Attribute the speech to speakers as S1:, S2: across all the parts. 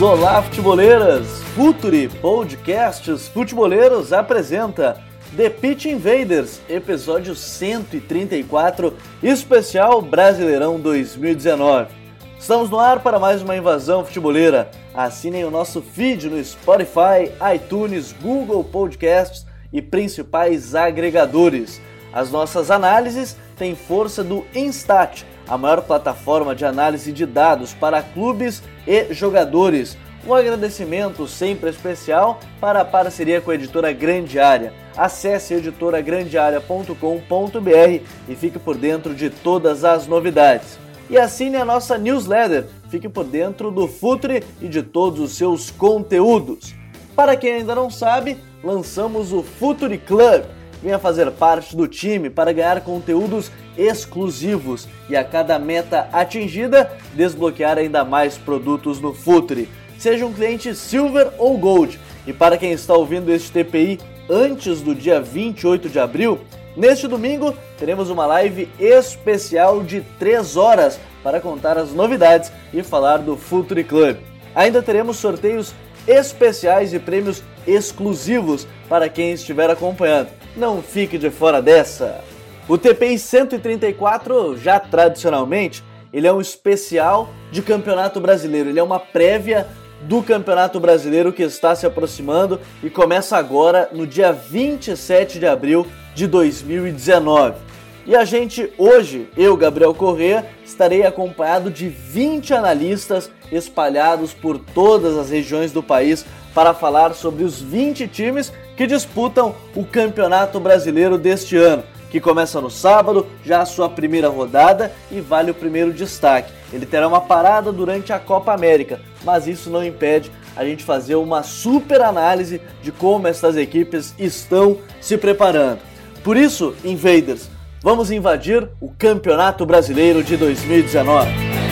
S1: Olá futeboleiras, Futuri Podcasts Futeboleiros apresenta The Pitch Invaders, episódio 134, especial Brasileirão 2019. Estamos no ar para mais uma invasão futeboleira. Assinem o nosso feed no Spotify, iTunes, Google Podcasts e principais agregadores. As nossas análises têm força do Instat, a maior plataforma de análise de dados para clubes e jogadores. Um agradecimento sempre especial para a parceria com a editora Grande Área. Acesse editoragrandearea.com.br e fique por dentro de todas as novidades. E assine a nossa newsletter, fique por dentro do Futre e de todos os seus conteúdos. Para quem ainda não sabe, lançamos o Futuri Club Venha fazer parte do time para ganhar conteúdos exclusivos e a cada meta atingida, desbloquear ainda mais produtos no Futre. Seja um cliente Silver ou Gold. E para quem está ouvindo este TPI antes do dia 28 de abril, neste domingo teremos uma live especial de 3 horas para contar as novidades e falar do Futre Club. Ainda teremos sorteios especiais e prêmios exclusivos para quem estiver acompanhando. Não fique de fora dessa! O TPI 134, já tradicionalmente, ele é um especial de Campeonato Brasileiro. Ele é uma prévia do Campeonato Brasileiro que está se aproximando e começa agora no dia 27 de abril de 2019. E a gente hoje, eu, Gabriel Corrêa, estarei acompanhado de 20 analistas espalhados por todas as regiões do país para falar sobre os 20 times que disputam o Campeonato Brasileiro deste ano, que começa no sábado, já a sua primeira rodada e vale o primeiro destaque. Ele terá uma parada durante a Copa América, mas isso não impede a gente fazer uma super análise de como estas equipes estão se preparando. Por isso, Invaders, vamos invadir o Campeonato Brasileiro de 2019.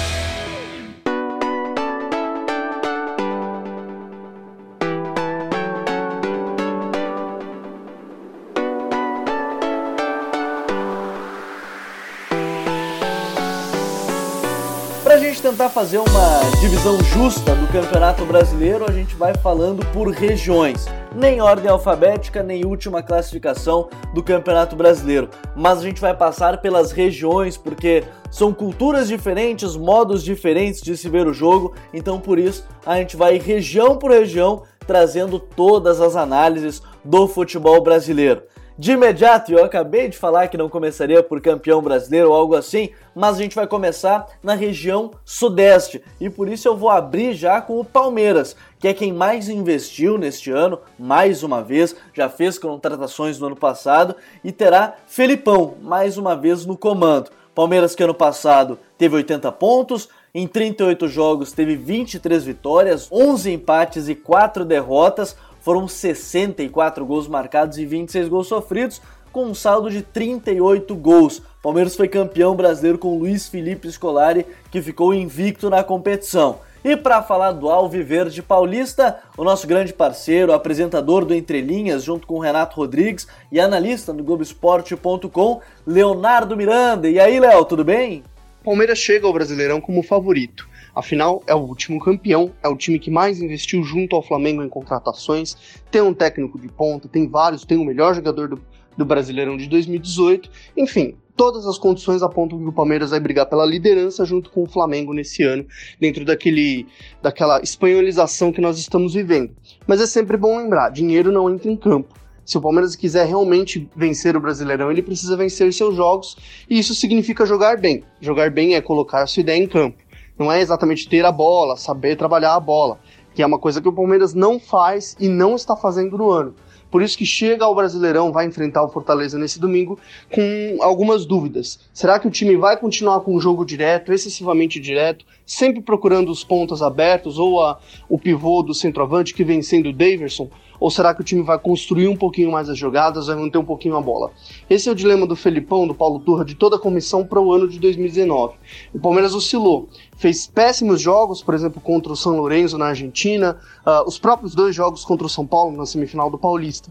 S1: Tentar fazer uma divisão justa do Campeonato Brasileiro, a gente vai falando por regiões. Nem ordem alfabética, nem última classificação do Campeonato Brasileiro. Mas a gente vai passar pelas regiões, porque são culturas diferentes, modos diferentes de se ver o jogo, então por isso a gente vai região por região trazendo todas as análises do futebol brasileiro. De imediato, eu acabei de falar que não começaria por campeão brasileiro ou algo assim, mas a gente vai começar na região sudeste e por isso eu vou abrir já com o Palmeiras, que é quem mais investiu neste ano, mais uma vez, já fez contratações no ano passado e terá Felipão mais uma vez no comando. Palmeiras que ano passado teve 80 pontos, em 38 jogos teve 23 vitórias, 11 empates e 4 derrotas foram 64 gols marcados e 26 gols sofridos, com um saldo de 38 gols. Palmeiras foi campeão brasileiro com Luiz Felipe Scolari, que ficou invicto na competição. E para falar do Alviverde Paulista, o nosso grande parceiro, apresentador do Entre Linhas, junto com Renato Rodrigues e analista do Globoesporte.com, Leonardo Miranda. E aí, Léo, tudo bem?
S2: Palmeiras chega ao Brasileirão como favorito Afinal, é o último campeão, é o time que mais investiu junto ao Flamengo em contratações, tem um técnico de ponta, tem vários, tem o melhor jogador do, do Brasileirão de 2018. Enfim, todas as condições apontam que o Palmeiras vai brigar pela liderança junto com o Flamengo nesse ano, dentro daquele, daquela espanholização que nós estamos vivendo. Mas é sempre bom lembrar: dinheiro não entra em campo. Se o Palmeiras quiser realmente vencer o Brasileirão, ele precisa vencer seus jogos, e isso significa jogar bem. Jogar bem é colocar a sua ideia em campo. Não é exatamente ter a bola, saber trabalhar a bola, que é uma coisa que o Palmeiras não faz e não está fazendo no ano. Por isso que chega ao Brasileirão, vai enfrentar o Fortaleza nesse domingo com algumas dúvidas. Será que o time vai continuar com o jogo direto, excessivamente direto, sempre procurando os pontos abertos ou a, o pivô do centroavante que vem sendo o Daverson? Ou será que o time vai construir um pouquinho mais as jogadas, vai manter um pouquinho a bola? Esse é o dilema do Felipão, do Paulo Turra, de toda a comissão para o ano de 2019. O Palmeiras oscilou, fez péssimos jogos, por exemplo, contra o São Lourenço na Argentina, uh, os próprios dois jogos contra o São Paulo na semifinal do Paulista.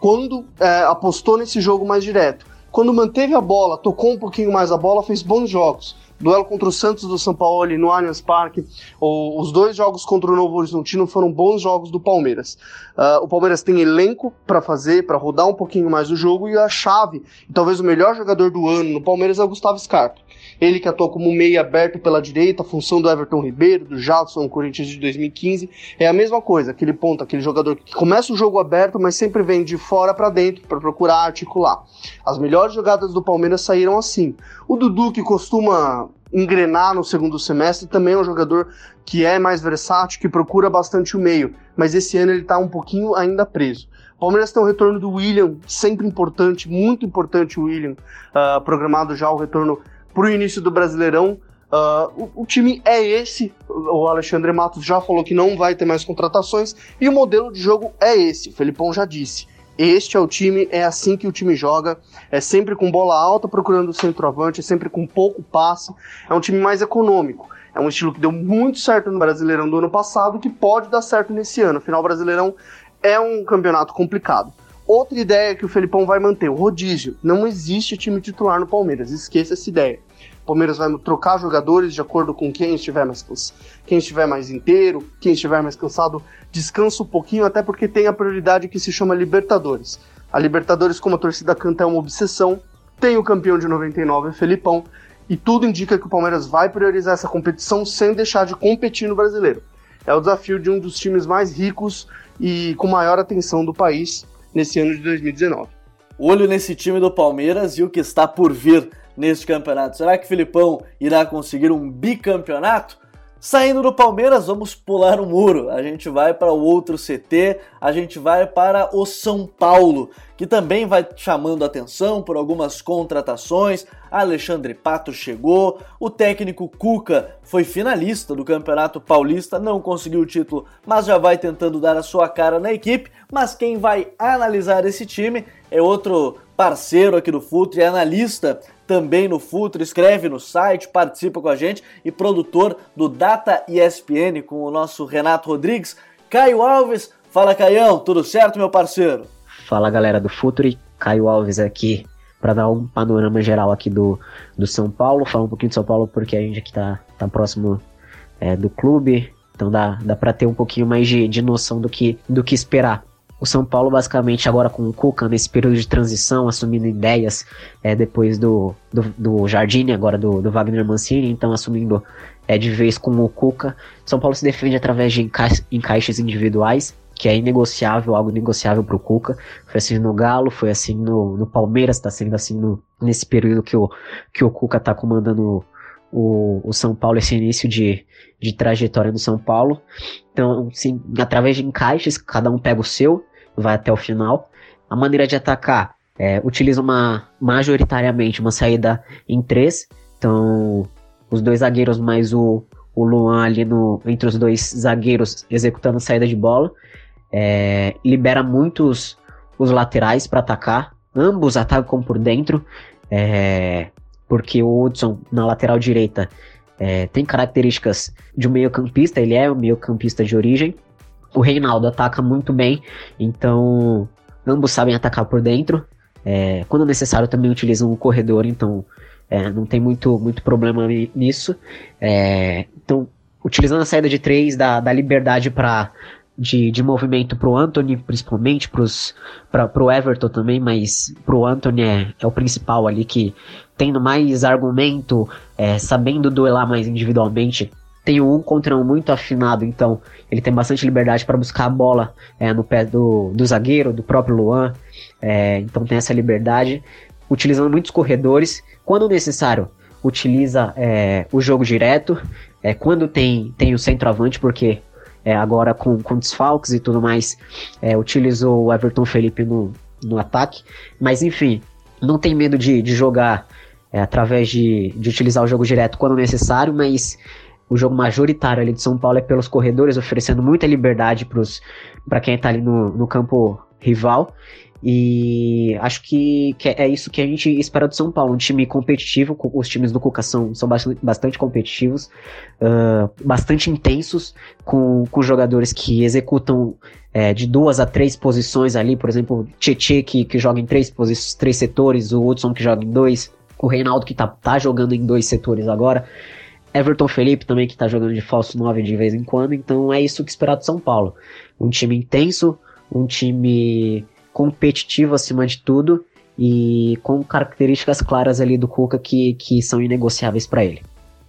S2: Quando é, apostou nesse jogo mais direto, quando manteve a bola, tocou um pouquinho mais a bola, fez bons jogos duelo contra o Santos do São Paulo no Allianz Parque, os dois jogos contra o Novo Horizontino foram bons jogos do Palmeiras. Uh, o Palmeiras tem elenco para fazer, para rodar um pouquinho mais o jogo e a chave, e talvez o melhor jogador do ano no Palmeiras é o Gustavo Scarpa. Ele que atua como meio aberto pela direita, a função do Everton Ribeiro, do Jadson, Corinthians de 2015, é a mesma coisa, aquele ponto, aquele jogador que começa o jogo aberto, mas sempre vem de fora para dentro para procurar articular. As melhores jogadas do Palmeiras saíram assim. O Dudu, que costuma engrenar no segundo semestre, também é um jogador que é mais versátil, que procura bastante o meio, mas esse ano ele está um pouquinho ainda preso. Palmeiras tem o retorno do William, sempre importante, muito importante o William, uh, programado já o retorno para o início do Brasileirão. Uh, o, o, time é esse. O Alexandre Matos já falou que não vai ter mais contratações e o modelo de jogo é esse. O Felipão já disse. Este é o time, é assim que o time joga. É sempre com bola alta procurando o centroavante, é sempre com pouco passe. É um time mais econômico. É um estilo que deu muito certo no Brasileirão do ano passado, que pode dar certo nesse ano. Afinal, o Brasileirão é um campeonato complicado. Outra ideia que o Felipão vai manter, o rodízio. Não existe time titular no Palmeiras, esqueça essa ideia. O Palmeiras vai trocar jogadores de acordo com quem estiver mais quem estiver mais inteiro, quem estiver mais cansado, descansa um pouquinho, até porque tem a prioridade que se chama Libertadores. A Libertadores, como a torcida canta, é uma obsessão. Tem o campeão de 99, Felipão, e tudo indica que o Palmeiras vai priorizar essa competição sem deixar de competir no brasileiro. É o desafio de um dos times mais ricos e com maior atenção do país nesse ano de 2019.
S1: Olho nesse time do Palmeiras e o que está por vir neste campeonato. Será que Filipão irá conseguir um bicampeonato? Saindo do Palmeiras, vamos pular o muro. A gente vai para o outro CT, a gente vai para o São Paulo, que também vai chamando atenção por algumas contratações. Alexandre Pato chegou, o técnico Cuca foi finalista do Campeonato Paulista, não conseguiu o título, mas já vai tentando dar a sua cara na equipe. Mas quem vai analisar esse time é outro parceiro aqui do Futre, é analista também no Futre, escreve no site, participa com a gente e produtor do Data ESPN com o nosso Renato Rodrigues. Caio Alves, fala Caião, tudo certo meu parceiro?
S3: Fala galera do Futre, Caio Alves aqui para dar um panorama geral aqui do, do São Paulo, falar um pouquinho de São Paulo porque a gente aqui tá, tá próximo é, do clube, então dá, dá para ter um pouquinho mais de, de noção do que, do que esperar. O São Paulo, basicamente, agora com o Cuca, nesse período de transição, assumindo ideias é, depois do, do, do Jardine, agora do, do Wagner Mancini, então assumindo é, de vez com o Cuca. São Paulo se defende através de enca encaixes individuais, que é inegociável, algo negociável para o Cuca. Foi assim no Galo, foi assim no, no Palmeiras, está sendo assim no, nesse período que o, que o Cuca está comandando o, o São Paulo, esse início de, de trajetória no São Paulo. Então, sim, através de encaixes, cada um pega o seu, vai até o final. A maneira de atacar é, utiliza uma majoritariamente uma saída em três. Então, os dois zagueiros mais o, o Luan ali no, entre os dois zagueiros executando a saída de bola. É, libera muitos os laterais para atacar. Ambos atacam por dentro. É, porque o Hudson na lateral direita é, tem características de um meio-campista, ele é um meio-campista de origem. O Reinaldo ataca muito bem, então ambos sabem atacar por dentro. É, quando necessário também utilizam o corredor, então é, não tem muito, muito problema nisso. É, então utilizando a saída de três, dá, dá liberdade para de, de movimento pro Anthony, principalmente pros, pra, pro Everton também, mas pro Anthony é, é o principal ali que tendo mais argumento, é, sabendo duelar mais individualmente, tem um contra um muito afinado, então ele tem bastante liberdade para buscar a bola é, no pé do, do zagueiro, do próprio Luan, é, então tem essa liberdade, utilizando muitos corredores, quando necessário, utiliza é, o jogo direto, é, quando tem, tem o centroavante, porque é, agora com, com desfalques e tudo mais, é, utilizou o Everton Felipe no, no ataque. Mas enfim, não tem medo de, de jogar é, através de, de utilizar o jogo direto quando necessário, mas o jogo majoritário ali de São Paulo é pelos corredores, oferecendo muita liberdade para quem está ali no, no campo rival. E acho que, que, é isso que a gente espera do São Paulo, um time competitivo, os times do Cuca são, são bastante, competitivos, uh, bastante intensos, com, com jogadores que executam é, de duas a três posições ali, por exemplo, Tietê que, que joga em três, três setores, o Hudson que joga em dois, o Reinaldo que tá, tá jogando em dois setores agora, Everton Felipe também que tá jogando de falso 9 de vez em quando, então é isso que esperar do São Paulo. Um time intenso, um time competitivo acima de tudo e com características claras ali do Cuca que, que são inegociáveis para ele.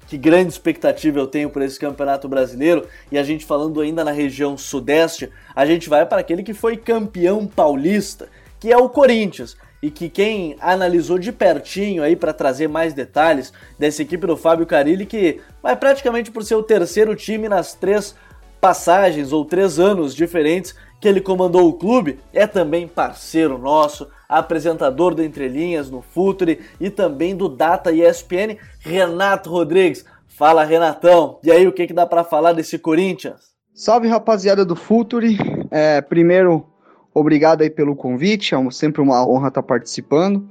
S1: Que grande expectativa eu tenho por esse campeonato brasileiro. E a gente falando ainda na região sudeste, a gente vai para aquele que foi campeão paulista, que é o Corinthians. E que quem analisou de pertinho aí para trazer mais detalhes dessa equipe do Fábio Carilli, que vai praticamente por ser o terceiro time nas três passagens ou três anos diferentes que ele comandou o clube, é também parceiro nosso, apresentador do Entrelinhas no Futuri e também do Data ESPN, Renato Rodrigues. Fala, Renatão. E aí, o que, que dá para falar desse Corinthians?
S4: Salve, rapaziada do Futuri. É, primeiro, obrigado aí pelo convite, é sempre uma honra estar participando.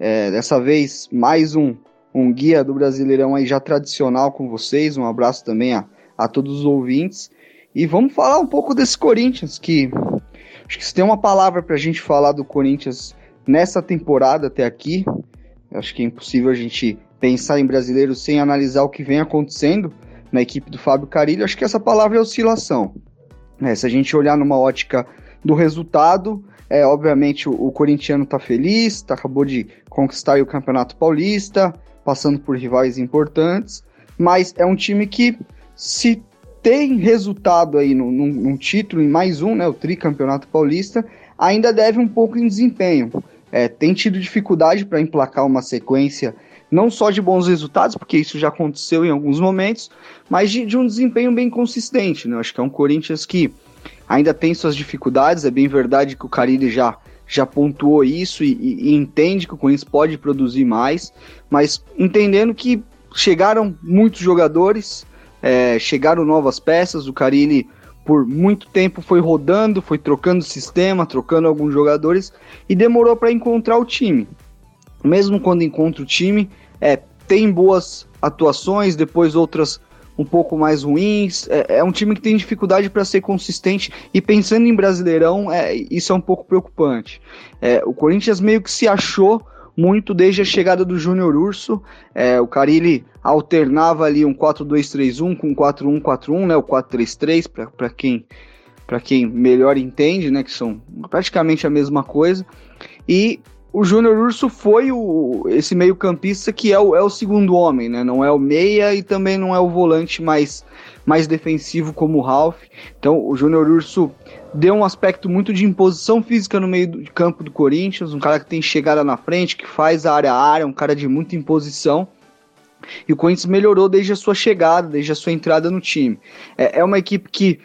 S4: É, dessa vez, mais um, um guia do Brasileirão aí já tradicional com vocês. Um abraço também a, a todos os ouvintes. E vamos falar um pouco desse Corinthians, que acho que se tem uma palavra para a gente falar do Corinthians nessa temporada até aqui, acho que é impossível a gente pensar em brasileiro sem analisar o que vem acontecendo na equipe do Fábio Carilho, acho que essa palavra é oscilação. É, se a gente olhar numa ótica do resultado, é, obviamente o, o corintiano está feliz, tá, acabou de conquistar o Campeonato Paulista, passando por rivais importantes, mas é um time que se tem resultado aí num, num, título, em mais um, né, o tricampeonato paulista, ainda deve um pouco em desempenho. É, tem tido dificuldade para emplacar uma sequência não só de bons resultados, porque isso já aconteceu em alguns momentos, mas de, de um desempenho bem consistente. Né? Acho que é um Corinthians que ainda tem suas dificuldades, é bem verdade que o Carilli já, já pontuou isso e, e, e entende que o Corinthians pode produzir mais, mas entendendo que chegaram muitos jogadores, é, chegaram novas peças, o Carilli por muito tempo foi rodando, foi trocando sistema, trocando alguns jogadores e demorou para encontrar o time. Mesmo quando encontra o time, é, tem boas atuações, depois outras um pouco mais ruins. É, é um time que tem dificuldade para ser consistente e pensando em Brasileirão, é, isso é um pouco preocupante. É, o Corinthians meio que se achou muito desde a chegada do Júnior Urso. É, o Carilli alternava ali um 4-2-3-1 com 4-1-4-1, né, o 4-3-3, para quem, quem melhor entende, né, que são praticamente a mesma coisa. E o Júnior Urso foi o, esse meio campista que é o, é o segundo homem, né, não é o meia e também não é o volante mais, mais defensivo como o Ralph. Então o Júnior Urso deu um aspecto muito de imposição física no meio do campo do Corinthians, um cara que tem chegada na frente, que faz a área a área, um cara de muita imposição. E o Corinthians melhorou desde a sua chegada, desde a sua entrada no time. É, é uma equipe que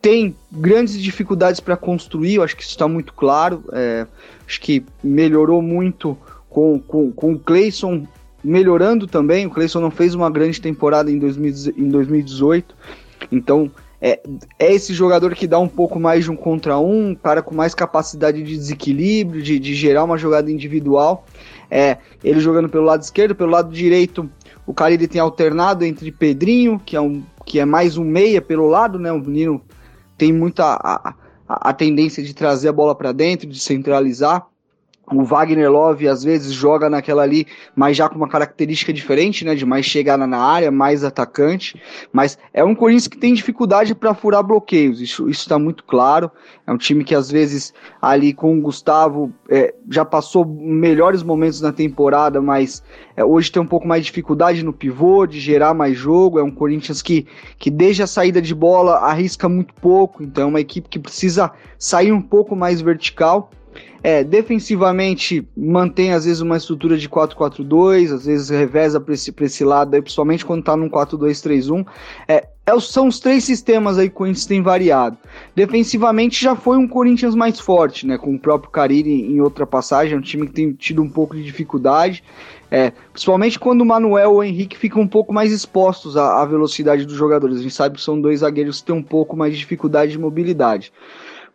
S4: tem grandes dificuldades para construir, eu acho que isso está muito claro. É, acho que melhorou muito com, com, com o Cleison melhorando também. O Cleison não fez uma grande temporada em, 2000, em 2018, então é, é esse jogador que dá um pouco mais de um contra um, cara com mais capacidade de desequilíbrio, de, de gerar uma jogada individual. É, ele jogando pelo lado esquerdo, pelo lado direito, o cara ele tem alternado entre Pedrinho, que é, um, que é mais um meia pelo lado, né? O menino tem muita a, a, a tendência de trazer a bola para dentro, de centralizar. O Wagner Love às vezes joga naquela ali, mas já com uma característica diferente, né? De mais chegada na área, mais atacante. Mas é um Corinthians que tem dificuldade para furar bloqueios, isso está muito claro. É um time que às vezes ali com o Gustavo é, já passou melhores momentos na temporada, mas é, hoje tem um pouco mais de dificuldade no pivô, de gerar mais jogo. É um Corinthians que, que desde a saída de bola arrisca muito pouco, então é uma equipe que precisa sair um pouco mais vertical. É, defensivamente mantém às vezes uma estrutura de 4-4-2, às vezes reveza para esse, esse lado, aí, principalmente quando está num 4-2-3-1. É, é, são os três sistemas aí que o Corinthians tem variado. Defensivamente já foi um Corinthians mais forte, né? Com o próprio Cariri em outra passagem, é um time que tem tido um pouco de dificuldade. É, principalmente quando o Manuel ou o Henrique ficam um pouco mais expostos à, à velocidade dos jogadores. A gente sabe que são dois zagueiros que têm um pouco mais de dificuldade de mobilidade.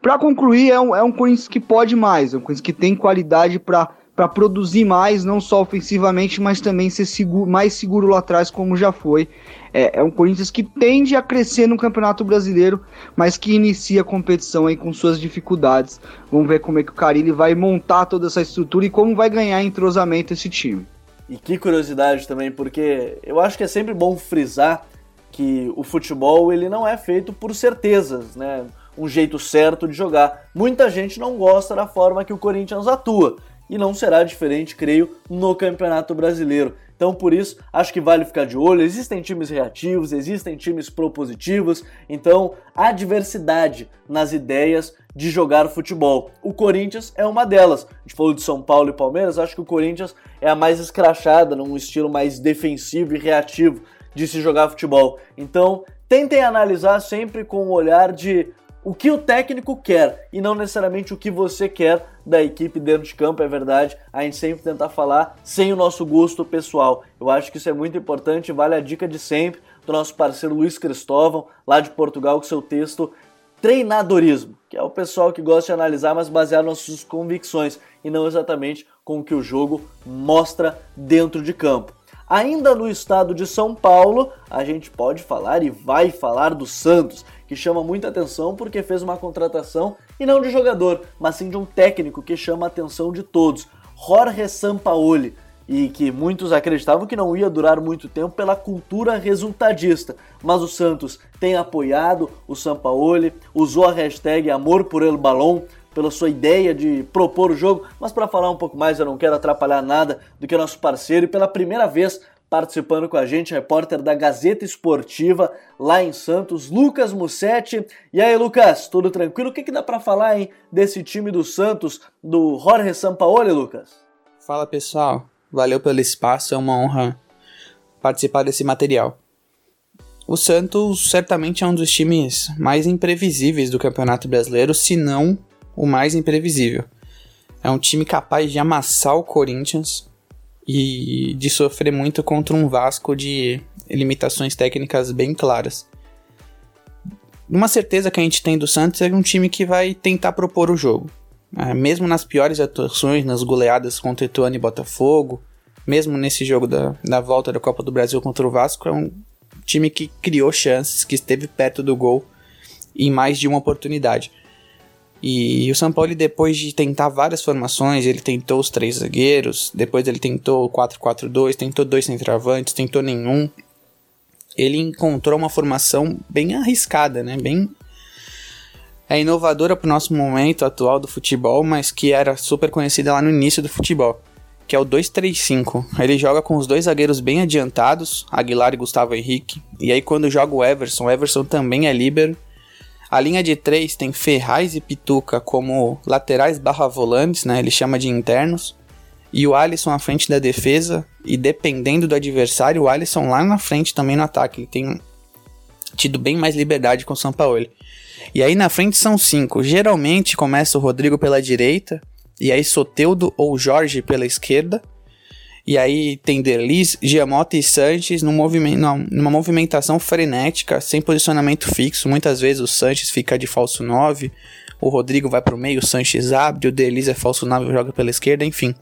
S4: Para concluir, é um, é um Corinthians que pode mais, é um Corinthians que tem qualidade para produzir mais, não só ofensivamente, mas também ser seguro, mais seguro lá atrás, como já foi. É, é, um Corinthians que tende a crescer no Campeonato Brasileiro, mas que inicia a competição aí com suas dificuldades. Vamos ver como é que o Carilli vai montar toda essa estrutura e como vai ganhar entrosamento esse time.
S1: E que curiosidade também, porque eu acho que é sempre bom frisar que o futebol ele não é feito por certezas, né? Um jeito certo de jogar. Muita gente não gosta da forma que o Corinthians atua e não será diferente, creio, no Campeonato Brasileiro. Então, por isso, acho que vale ficar de olho. Existem times reativos, existem times propositivos, então há diversidade nas ideias de jogar futebol. O Corinthians é uma delas. A gente falou de São Paulo e Palmeiras, acho que o Corinthians é a mais escrachada, num estilo mais defensivo e reativo de se jogar futebol. Então, tentem analisar sempre com o olhar de o que o técnico quer e não necessariamente o que você quer da equipe dentro de campo, é verdade. A gente sempre tenta falar sem o nosso gosto pessoal. Eu acho que isso é muito importante, vale a dica de sempre do nosso parceiro Luiz Cristóvão, lá de Portugal, com seu texto Treinadorismo, que é o pessoal que gosta de analisar, mas baseado nas suas convicções e não exatamente com o que o jogo mostra dentro de campo. Ainda no estado de São Paulo, a gente pode falar e vai falar do Santos, que chama muita atenção porque fez uma contratação e não de jogador, mas sim de um técnico que chama a atenção de todos, Jorge Sampaoli, e que muitos acreditavam que não ia durar muito tempo pela cultura resultadista. Mas o Santos tem apoiado o Sampaoli, usou a hashtag Amor por El Balão pela sua ideia de propor o jogo, mas para falar um pouco mais, eu não quero atrapalhar nada do que nosso parceiro e pela primeira vez participando com a gente, repórter da Gazeta Esportiva lá em Santos, Lucas Mussetti. E aí, Lucas, tudo tranquilo? O que, que dá para falar hein, desse time do Santos, do Jorge Sampaoli, Lucas?
S5: Fala pessoal, valeu pelo espaço, é uma honra participar desse material. O Santos certamente é um dos times mais imprevisíveis do Campeonato Brasileiro, se não o mais imprevisível. É um time capaz de amassar o Corinthians e de sofrer muito contra um Vasco de limitações técnicas bem claras. Uma certeza que a gente tem do Santos é um time que vai tentar propor o jogo. É, mesmo nas piores atuações, nas goleadas contra Ituano e Botafogo, mesmo nesse jogo da, da volta da Copa do Brasil contra o Vasco, é um time que criou chances, que esteve perto do gol em mais de uma oportunidade. E o São Paulo, depois de tentar várias formações, ele tentou os três zagueiros, depois ele tentou o 4-4-2, tentou dois centroavantes, tentou nenhum. Ele encontrou uma formação bem arriscada, né? Bem é inovadora para o nosso momento atual do futebol, mas que era super conhecida lá no início do futebol, que é o 2-3-5. Ele joga com os dois zagueiros bem adiantados, Aguilar e Gustavo Henrique, e aí quando joga o Everson, o Everson também é líbero, a linha de três tem Ferraz e Pituca como laterais barra volantes, né? Ele chama de internos. E o Alisson à frente da defesa. E dependendo do adversário, o Alisson lá na frente também no ataque. Ele tem tido bem mais liberdade com o São Paulo. E aí na frente são cinco. Geralmente começa o Rodrigo pela direita. E aí Soteudo ou Jorge pela esquerda. E aí tem Derlis, Giamota e Sanches num movimento, numa movimentação frenética, sem posicionamento fixo. Muitas vezes o Sanches fica de falso 9, o Rodrigo vai para o meio, o Sanches abre, o Derlis é falso 9 joga pela esquerda, enfim.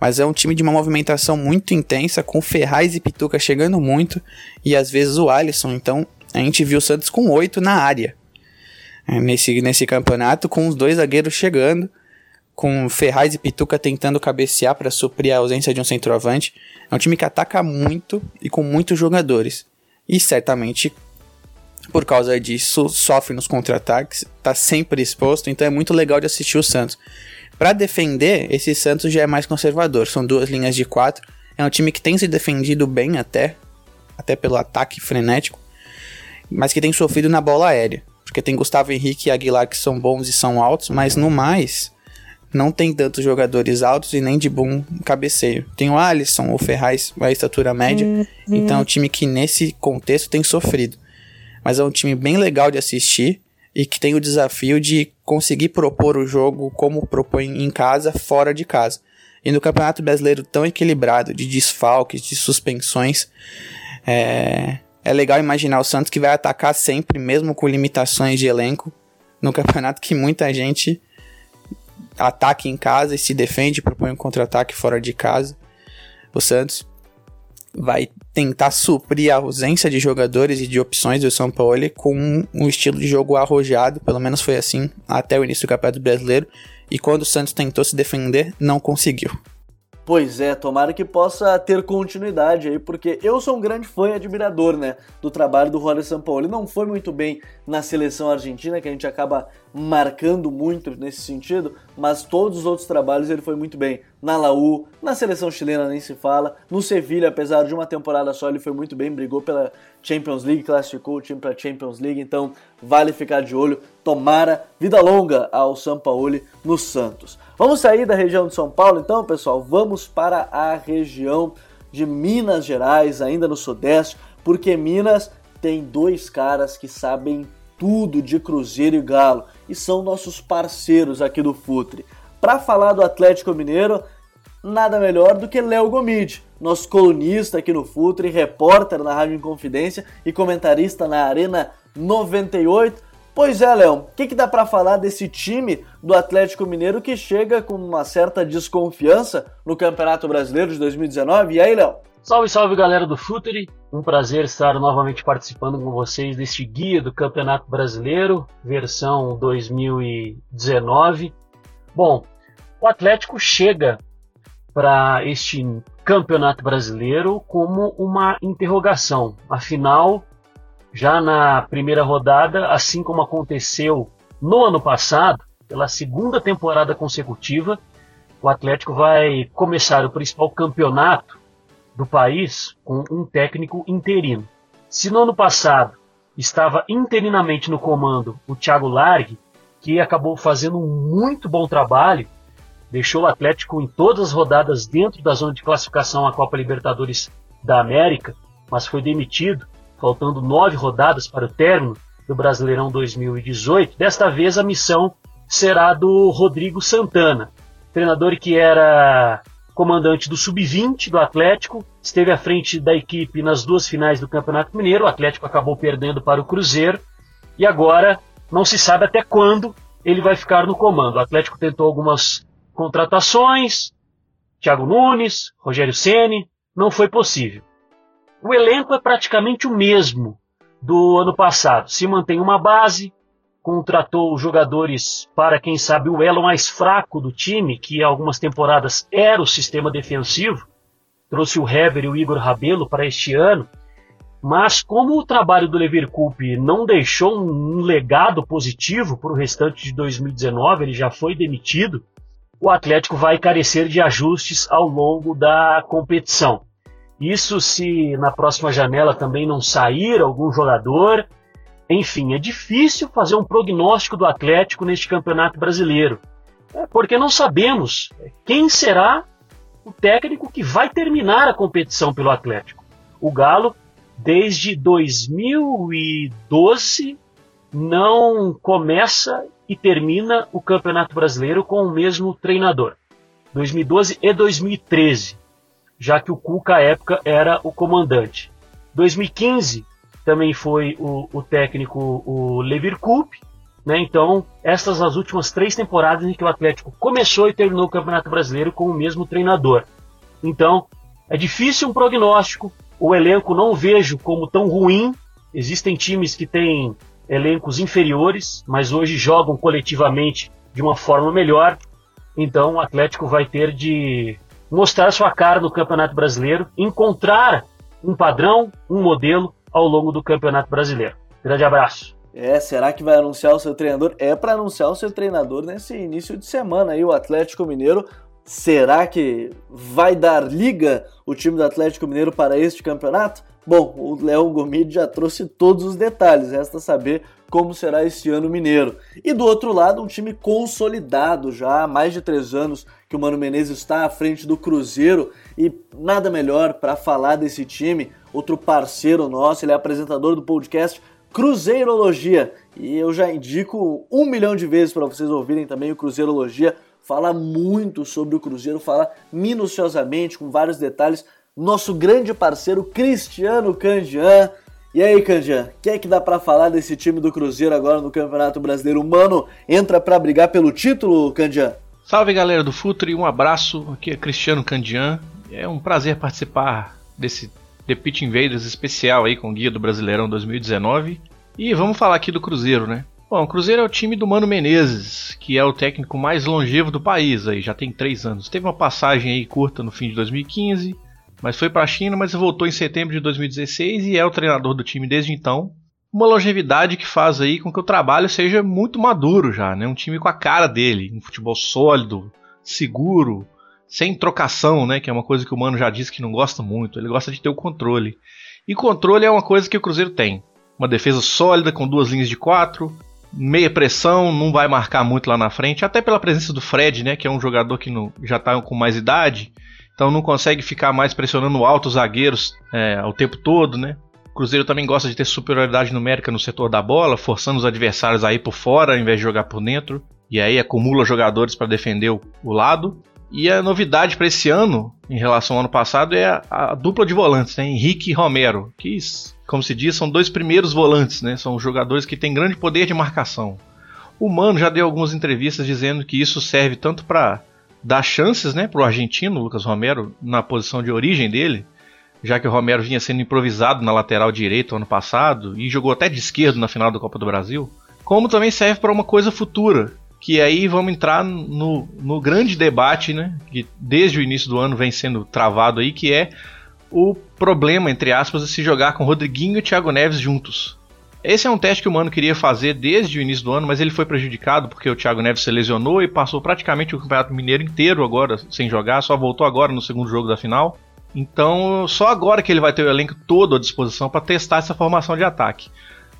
S5: Mas é um time de uma movimentação muito intensa, com Ferraz e Pituca chegando muito, e às vezes o Alisson. Então a gente viu o Santos com 8 na área. É, nesse, nesse campeonato, com os dois zagueiros chegando com Ferraz e Pituca tentando cabecear para suprir a ausência de um centroavante. É um time que ataca muito e com muitos jogadores. E certamente, por causa disso, sofre nos contra-ataques, está sempre exposto, então é muito legal de assistir o Santos. Para defender, esse Santos já é mais conservador, são duas linhas de quatro. É um time que tem se defendido bem até, até pelo ataque frenético, mas que tem sofrido na bola aérea. Porque tem Gustavo Henrique e Aguilar que são bons e são altos, mas no mais, não tem tantos jogadores altos e nem de bom cabeceio. Tem o Alisson, o Ferraz, a estatura média. Uhum. Então é um time que nesse contexto tem sofrido. Mas é um time bem legal de assistir e que tem o desafio de conseguir propor o jogo como propõe em casa, fora de casa. E no Campeonato Brasileiro tão equilibrado, de desfalques, de suspensões, é, é legal imaginar o Santos que vai atacar sempre, mesmo com limitações de elenco, no campeonato que muita gente ataque em casa e se defende, propõe um contra-ataque fora de casa. O Santos vai tentar suprir a ausência de jogadores e de opções do São Paulo com um estilo de jogo arrojado, pelo menos foi assim até o início do Campeonato Brasileiro, e quando o Santos tentou se defender, não conseguiu.
S1: Pois é, tomara que possa ter continuidade aí, porque eu sou um grande fã e admirador, né, do trabalho do Jorge Sampaoli. Não foi muito bem na seleção argentina, que a gente acaba marcando muito nesse sentido, mas todos os outros trabalhos ele foi muito bem. Na Laú, na seleção chilena nem se fala, no Sevilha, apesar de uma temporada só, ele foi muito bem, brigou pela Champions League, classificou o time para Champions League, então vale ficar de olho. Tomara vida longa ao Sampaoli no Santos. Vamos sair da região de São Paulo então, pessoal? Vamos para a região de Minas Gerais, ainda no Sudeste, porque Minas tem dois caras que sabem tudo de Cruzeiro e Galo e são nossos parceiros aqui do Futre. Para falar do Atlético Mineiro, nada melhor do que Léo Gomide, nosso colunista aqui no Futre, repórter na Rádio Inconfidência e comentarista na Arena 98. Pois é, Léo, o que, que dá para falar desse time do Atlético Mineiro que chega com uma certa desconfiança no Campeonato Brasileiro de 2019? E aí, Léo?
S6: Salve, salve galera do Futuri! Um prazer estar novamente participando com vocês deste guia do Campeonato Brasileiro, versão 2019. Bom, o Atlético chega para este Campeonato Brasileiro como uma interrogação. Afinal, já na primeira rodada, assim como aconteceu no ano passado, pela segunda temporada consecutiva, o Atlético vai começar o principal campeonato do país com um técnico interino. Se no ano passado estava interinamente no comando o Thiago Largue, que acabou fazendo um muito bom trabalho, deixou o Atlético em todas as rodadas dentro da zona de classificação à Copa Libertadores da América, mas foi demitido faltando nove rodadas para o término do Brasileirão 2018, desta vez a missão será do Rodrigo Santana, treinador que era comandante do Sub-20 do Atlético, esteve à frente da equipe nas duas finais do Campeonato Mineiro, o Atlético acabou perdendo para o Cruzeiro, e agora não se sabe até quando ele vai ficar no comando. O Atlético tentou algumas contratações, Thiago Nunes, Rogério Ceni, não foi possível. O elenco é praticamente o mesmo do ano passado. Se mantém uma base, contratou jogadores para, quem sabe, o elo mais fraco do time, que algumas temporadas era o sistema defensivo. Trouxe o Heber e o Igor Rabelo para este ano. Mas como o trabalho do Leverkusen não deixou um legado positivo para o restante de 2019, ele já foi demitido, o Atlético vai carecer de ajustes ao longo da competição. Isso se na próxima janela também não sair algum jogador. Enfim, é difícil fazer um prognóstico do Atlético neste campeonato brasileiro, é, porque não sabemos quem será o técnico que vai terminar a competição pelo Atlético. O Galo, desde 2012, não começa e termina o Campeonato Brasileiro com o mesmo treinador. 2012 e 2013 já que o Cuca à época era o comandante. 2015 também foi o, o técnico o Levir Coupe, né? Então, estas as últimas três temporadas em que o Atlético começou e terminou o Campeonato Brasileiro com o mesmo treinador. Então, é difícil um prognóstico. O elenco não vejo como tão ruim. Existem times que têm elencos inferiores, mas hoje jogam coletivamente de uma forma melhor. Então o Atlético vai ter de mostrar sua cara no Campeonato Brasileiro, encontrar um padrão, um modelo ao longo do Campeonato Brasileiro. Grande abraço.
S1: É, será que vai anunciar o seu treinador? É para anunciar o seu treinador nesse início de semana aí, o Atlético Mineiro. Será que vai dar liga o time do Atlético Mineiro para este campeonato? Bom, o Léo Gomide já trouxe todos os detalhes, resta saber como será esse ano mineiro. E do outro lado, um time consolidado já há mais de três anos que o Mano Menezes está à frente do Cruzeiro e nada melhor para falar desse time, outro parceiro nosso, ele é apresentador do podcast Cruzeirologia. E eu já indico um milhão de vezes para vocês ouvirem também o Cruzeirologia. Fala muito sobre o Cruzeiro, fala minuciosamente, com vários detalhes. Nosso grande parceiro Cristiano Candian. E aí, Candian, o que é que dá para falar desse time do Cruzeiro agora no Campeonato Brasileiro? Mano, entra para brigar pelo título, Candian?
S7: Salve galera do Futre, um abraço. Aqui é Cristiano Candian. É um prazer participar desse The Pitch Invaders especial aí com o Guia do Brasileirão 2019. E vamos falar aqui do Cruzeiro, né? Bom, o Cruzeiro é o time do Mano Menezes, que é o técnico mais longevo do país aí, já tem três anos. Teve uma passagem aí curta no fim de 2015, mas foi para a China, mas voltou em setembro de 2016 e é o treinador do time desde então. Uma longevidade que faz aí com que o trabalho seja muito maduro já, né? Um time com a cara dele, um futebol sólido, seguro, sem trocação, né? Que é uma coisa que o Mano já disse que não gosta muito. Ele gosta de ter o controle. E controle é uma coisa que o Cruzeiro tem. Uma defesa sólida com duas linhas de quatro, meia pressão, não vai marcar muito lá na frente, até pela presença do Fred, né? Que é um jogador que não, já está com mais idade, então não consegue ficar mais pressionando alto os zagueiros é, o tempo todo, né? O Cruzeiro também gosta de ter superioridade numérica no setor da bola, forçando os adversários a ir por fora ao invés de jogar por dentro. E aí acumula jogadores para defender o, o lado. E a novidade para esse ano, em relação ao ano passado, é a, a, dupla de volantes, né? Henrique e Romero, que, como se diz, são dois primeiros volantes, né? São jogadores que têm grande poder de marcação. O Mano já deu algumas entrevistas dizendo que isso serve tanto para dar chances né, para o argentino, Lucas Romero, na posição de origem dele, já que o Romero vinha sendo improvisado na lateral direito ano passado e jogou até de esquerdo na final da Copa do Brasil, como também serve para uma coisa futura, que aí vamos entrar no, no grande debate, né, que desde o início do ano vem sendo travado aí, que é o problema, entre aspas, de se jogar com Rodriguinho e Thiago Neves juntos. Esse é um teste que o Mano queria fazer desde o início do ano, mas ele foi prejudicado porque o Thiago Neves se lesionou e passou praticamente o Campeonato Mineiro inteiro agora sem jogar, só voltou agora no segundo jogo da final. Então, só agora que ele vai ter o elenco todo à disposição para testar essa formação de ataque.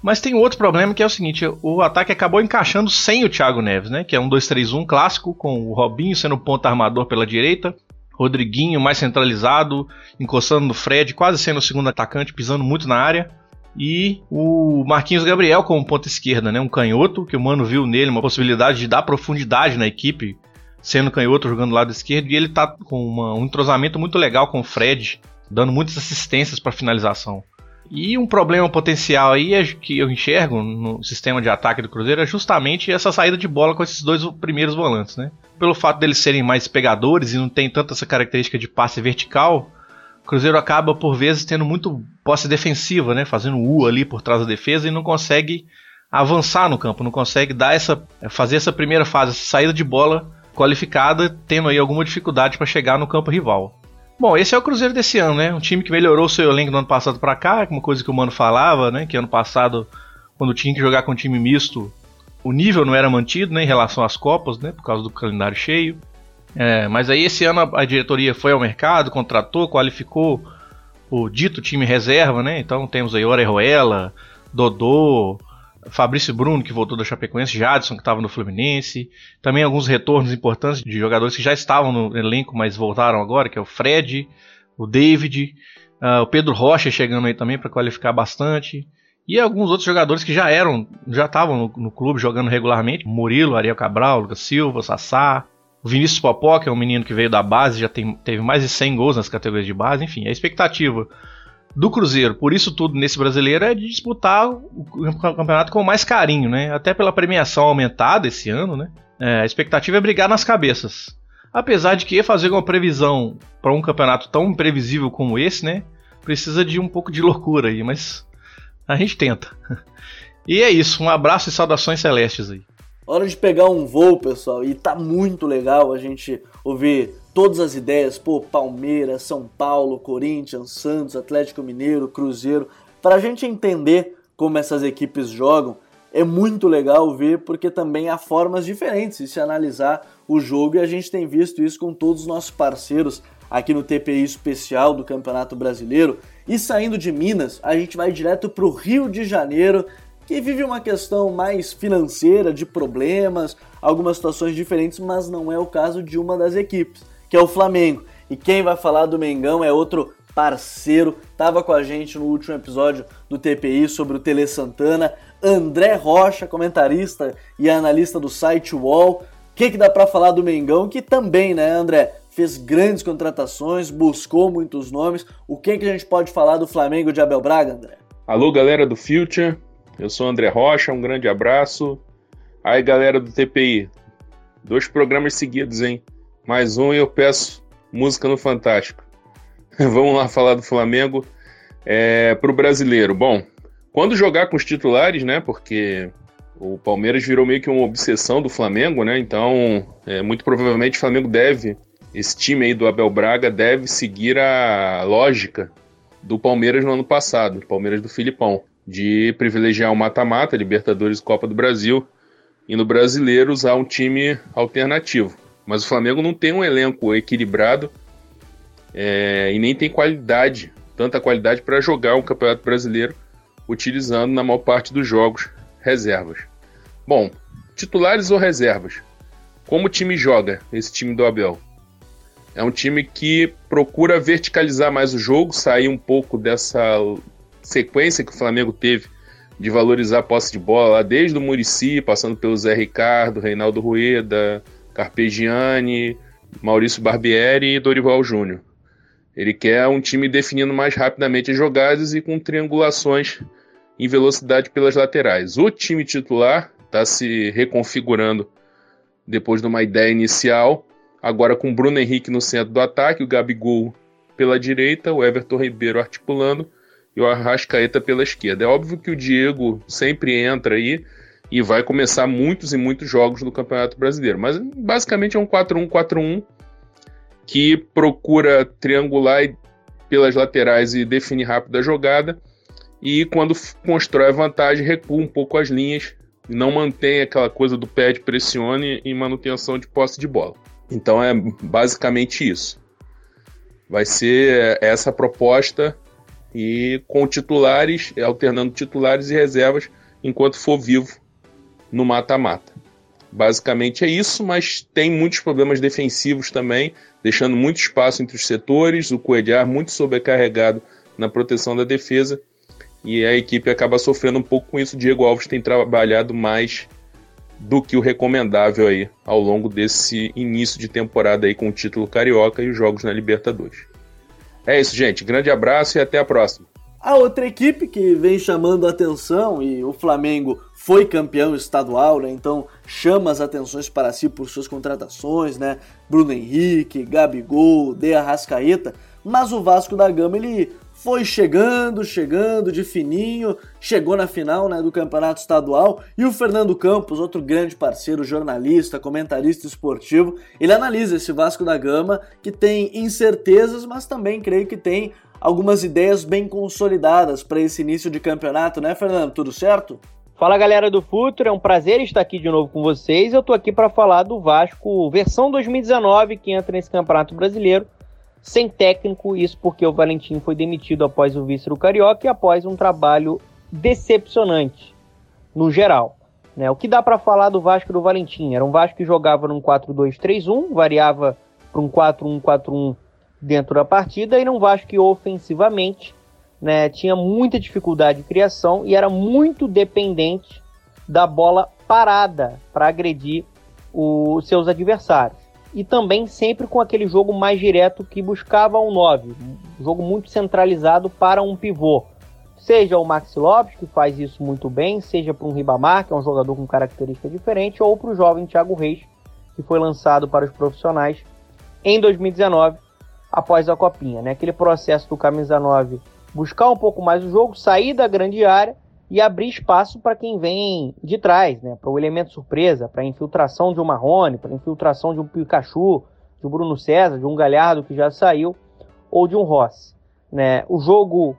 S7: Mas tem outro problema que é o seguinte: o ataque acabou encaixando sem o Thiago Neves, né? Que é um 2-3-1 clássico, com o Robinho sendo ponta armador pela direita, Rodriguinho mais centralizado, encostando no Fred, quase sendo o segundo atacante, pisando muito na área. E o Marquinhos Gabriel como ponta esquerda, né? Um canhoto, que o Mano viu nele uma possibilidade de dar profundidade na equipe, sendo canhoto jogando do lado esquerdo. E ele tá com uma, um entrosamento muito legal com o Fred, dando muitas assistências para finalização. E um problema potencial aí é que eu enxergo no sistema de ataque do Cruzeiro é justamente essa saída de bola com esses dois primeiros volantes, né? Pelo fato deles serem mais pegadores e não tem tanta essa característica de passe vertical, Cruzeiro acaba por vezes tendo muito posse defensiva, né? Fazendo U ali por trás da defesa e não consegue avançar no campo, não consegue dar essa fazer essa primeira fase, essa saída de bola qualificada, tendo aí alguma dificuldade para chegar no campo rival. Bom, esse é o Cruzeiro desse ano, né? Um time que melhorou seu elenco do ano passado para cá, uma coisa que o Mano falava, né? Que ano passado, quando tinha que jogar com time misto, o nível não era mantido, né? Em relação às Copas, né? Por causa do calendário cheio. É, mas aí esse ano a, diretoria foi ao mercado, contratou, qualificou o dito time reserva, né? Então temos aí Orejuela, Dodô, Fabrício Bruno, que voltou da Chapecoense, Jadson, que estava no Fluminense. Também alguns retornos importantes de jogadores que já estavam no elenco, mas voltaram agora, que é o Fred, o David, uh, o Pedro Rocha chegando aí também para qualificar bastante. E alguns outros jogadores que já eram, já estavam no, no, clube jogando regularmente. Murilo, Ariel Cabral, Lucas Silva, Sassá. O Vinícius Popó, que é um menino que veio da base, já tem, teve mais de 100 gols nas categorias de base. Enfim, a expectativa do Cruzeiro, por isso tudo nesse brasileiro, é de disputar o campeonato com mais carinho, né? Até pela premiação aumentada esse ano, né? É, a expectativa é brigar nas cabeças. Apesar de que fazer uma previsão para um campeonato tão imprevisível como esse, né? Precisa de um pouco de loucura aí, mas a gente tenta. E é isso, um abraço e saudações celestes aí.
S1: Hora de pegar um voo, pessoal, e tá muito legal a gente ouvir todas as ideias, pô, Palmeiras, São Paulo, Corinthians, Santos, Atlético Mineiro, Cruzeiro, para a gente entender como essas equipes jogam, é muito legal ver porque também há formas diferentes de se analisar o jogo e a gente tem visto isso com todos os nossos parceiros aqui no TPI especial do Campeonato Brasileiro. E saindo de Minas, a gente vai direto para o Rio de Janeiro que vive uma questão mais financeira, de problemas, algumas situações diferentes, mas não é o caso de uma das equipes, que é o Flamengo. E quem vai falar do Mengão é outro parceiro, estava com a gente no último episódio do TPI sobre o Tele Santana, André Rocha, comentarista e analista do site Wall. O que, que dá para falar do Mengão? Que também, né, André, fez grandes contratações, buscou muitos nomes. O que, que a gente pode falar do Flamengo de Abel Braga, André?
S8: Alô, galera do Future. Eu sou André Rocha, um grande abraço. Aí, galera do TPI, dois programas seguidos, hein? Mais um e eu peço música no Fantástico. Vamos lá falar do Flamengo é, para o brasileiro. Bom, quando jogar com os titulares, né? Porque o Palmeiras virou meio que uma obsessão do Flamengo, né? Então, é, muito provavelmente o Flamengo deve, esse time aí do Abel Braga deve seguir a lógica do Palmeiras no ano passado, Palmeiras do Filipão de privilegiar o mata-mata, Libertadores Copa do Brasil, e no brasileiro usar um time alternativo. Mas o Flamengo não tem um elenco equilibrado é, e nem tem qualidade, tanta qualidade para jogar um Campeonato Brasileiro utilizando na maior parte dos jogos reservas. Bom, titulares ou reservas? Como o time joga, esse time do Abel? É um time que procura verticalizar mais o jogo, sair um pouco dessa sequência que o Flamengo teve de valorizar a posse de bola desde o Murici, passando pelo Zé Ricardo, Reinaldo Rueda, Carpegiani, Maurício Barbieri e Dorival Júnior. Ele quer um time definindo mais rapidamente as jogadas e com triangulações em velocidade pelas laterais. O time titular está se reconfigurando depois de uma ideia inicial, agora com Bruno Henrique no centro do ataque, o Gabigol pela direita, o Everton Ribeiro articulando e o Arrascaeta pela esquerda. É óbvio que o Diego sempre entra aí e vai começar muitos e muitos jogos no Campeonato Brasileiro. Mas basicamente é um 4-1-4-1 que procura triangular pelas laterais e definir rápido a jogada. E quando constrói a vantagem, recua um pouco as linhas não mantém aquela coisa do pé de pressione e manutenção de posse de bola. Então é basicamente isso. Vai ser essa proposta e com titulares, alternando titulares e reservas enquanto for vivo no mata-mata. Basicamente é isso, mas tem muitos problemas defensivos também, deixando muito espaço entre os setores, o Coelhar muito sobrecarregado na proteção da defesa, e a equipe acaba sofrendo um pouco com isso. Diego Alves tem trabalhado mais do que o recomendável aí ao longo desse início de temporada aí com o título carioca e os jogos na Libertadores. É isso, gente. Grande abraço e até a próxima.
S1: A outra equipe que vem chamando atenção, e o Flamengo foi campeão estadual, né? Então chama as atenções para si por suas contratações, né? Bruno Henrique, Gabigol, De Arrascaeta. Mas o Vasco da Gama ele foi chegando, chegando de fininho, chegou na final né, do campeonato estadual e o Fernando Campos, outro grande parceiro, jornalista, comentarista esportivo, ele analisa esse Vasco da Gama que tem incertezas, mas também creio que tem algumas ideias bem consolidadas para esse início de campeonato, né, Fernando? Tudo certo?
S9: Fala galera do Futuro, é um prazer estar aqui de novo com vocês. Eu tô aqui para falar do Vasco versão 2019 que entra nesse Campeonato Brasileiro sem técnico, isso porque o Valentim foi demitido após o vice do Carioca e após um trabalho decepcionante no geral. Né? O que dá para falar do Vasco do Valentim? Era um Vasco que jogava num 4-2-3-1, variava para um 4-1-4-1 dentro da partida, e um Vasco que ofensivamente né, tinha muita dificuldade de criação e era muito dependente da bola parada para agredir os seus adversários e também sempre com aquele jogo mais direto que buscava um 9, um jogo muito centralizado para um pivô. Seja o Maxi Lopes, que faz isso muito bem, seja para um Ribamar, que é um jogador com característica diferente, ou para o jovem Thiago Reis, que foi lançado para os profissionais em 2019, após a Copinha. Né? Aquele processo do camisa 9 buscar um pouco mais o jogo, sair da grande área e abrir espaço para quem vem de trás, né? Para o elemento surpresa, para a infiltração de um Marrone, para a infiltração de um Pikachu, de um Bruno César, de um Galhardo que já saiu, ou de um Rossi. Né? O jogo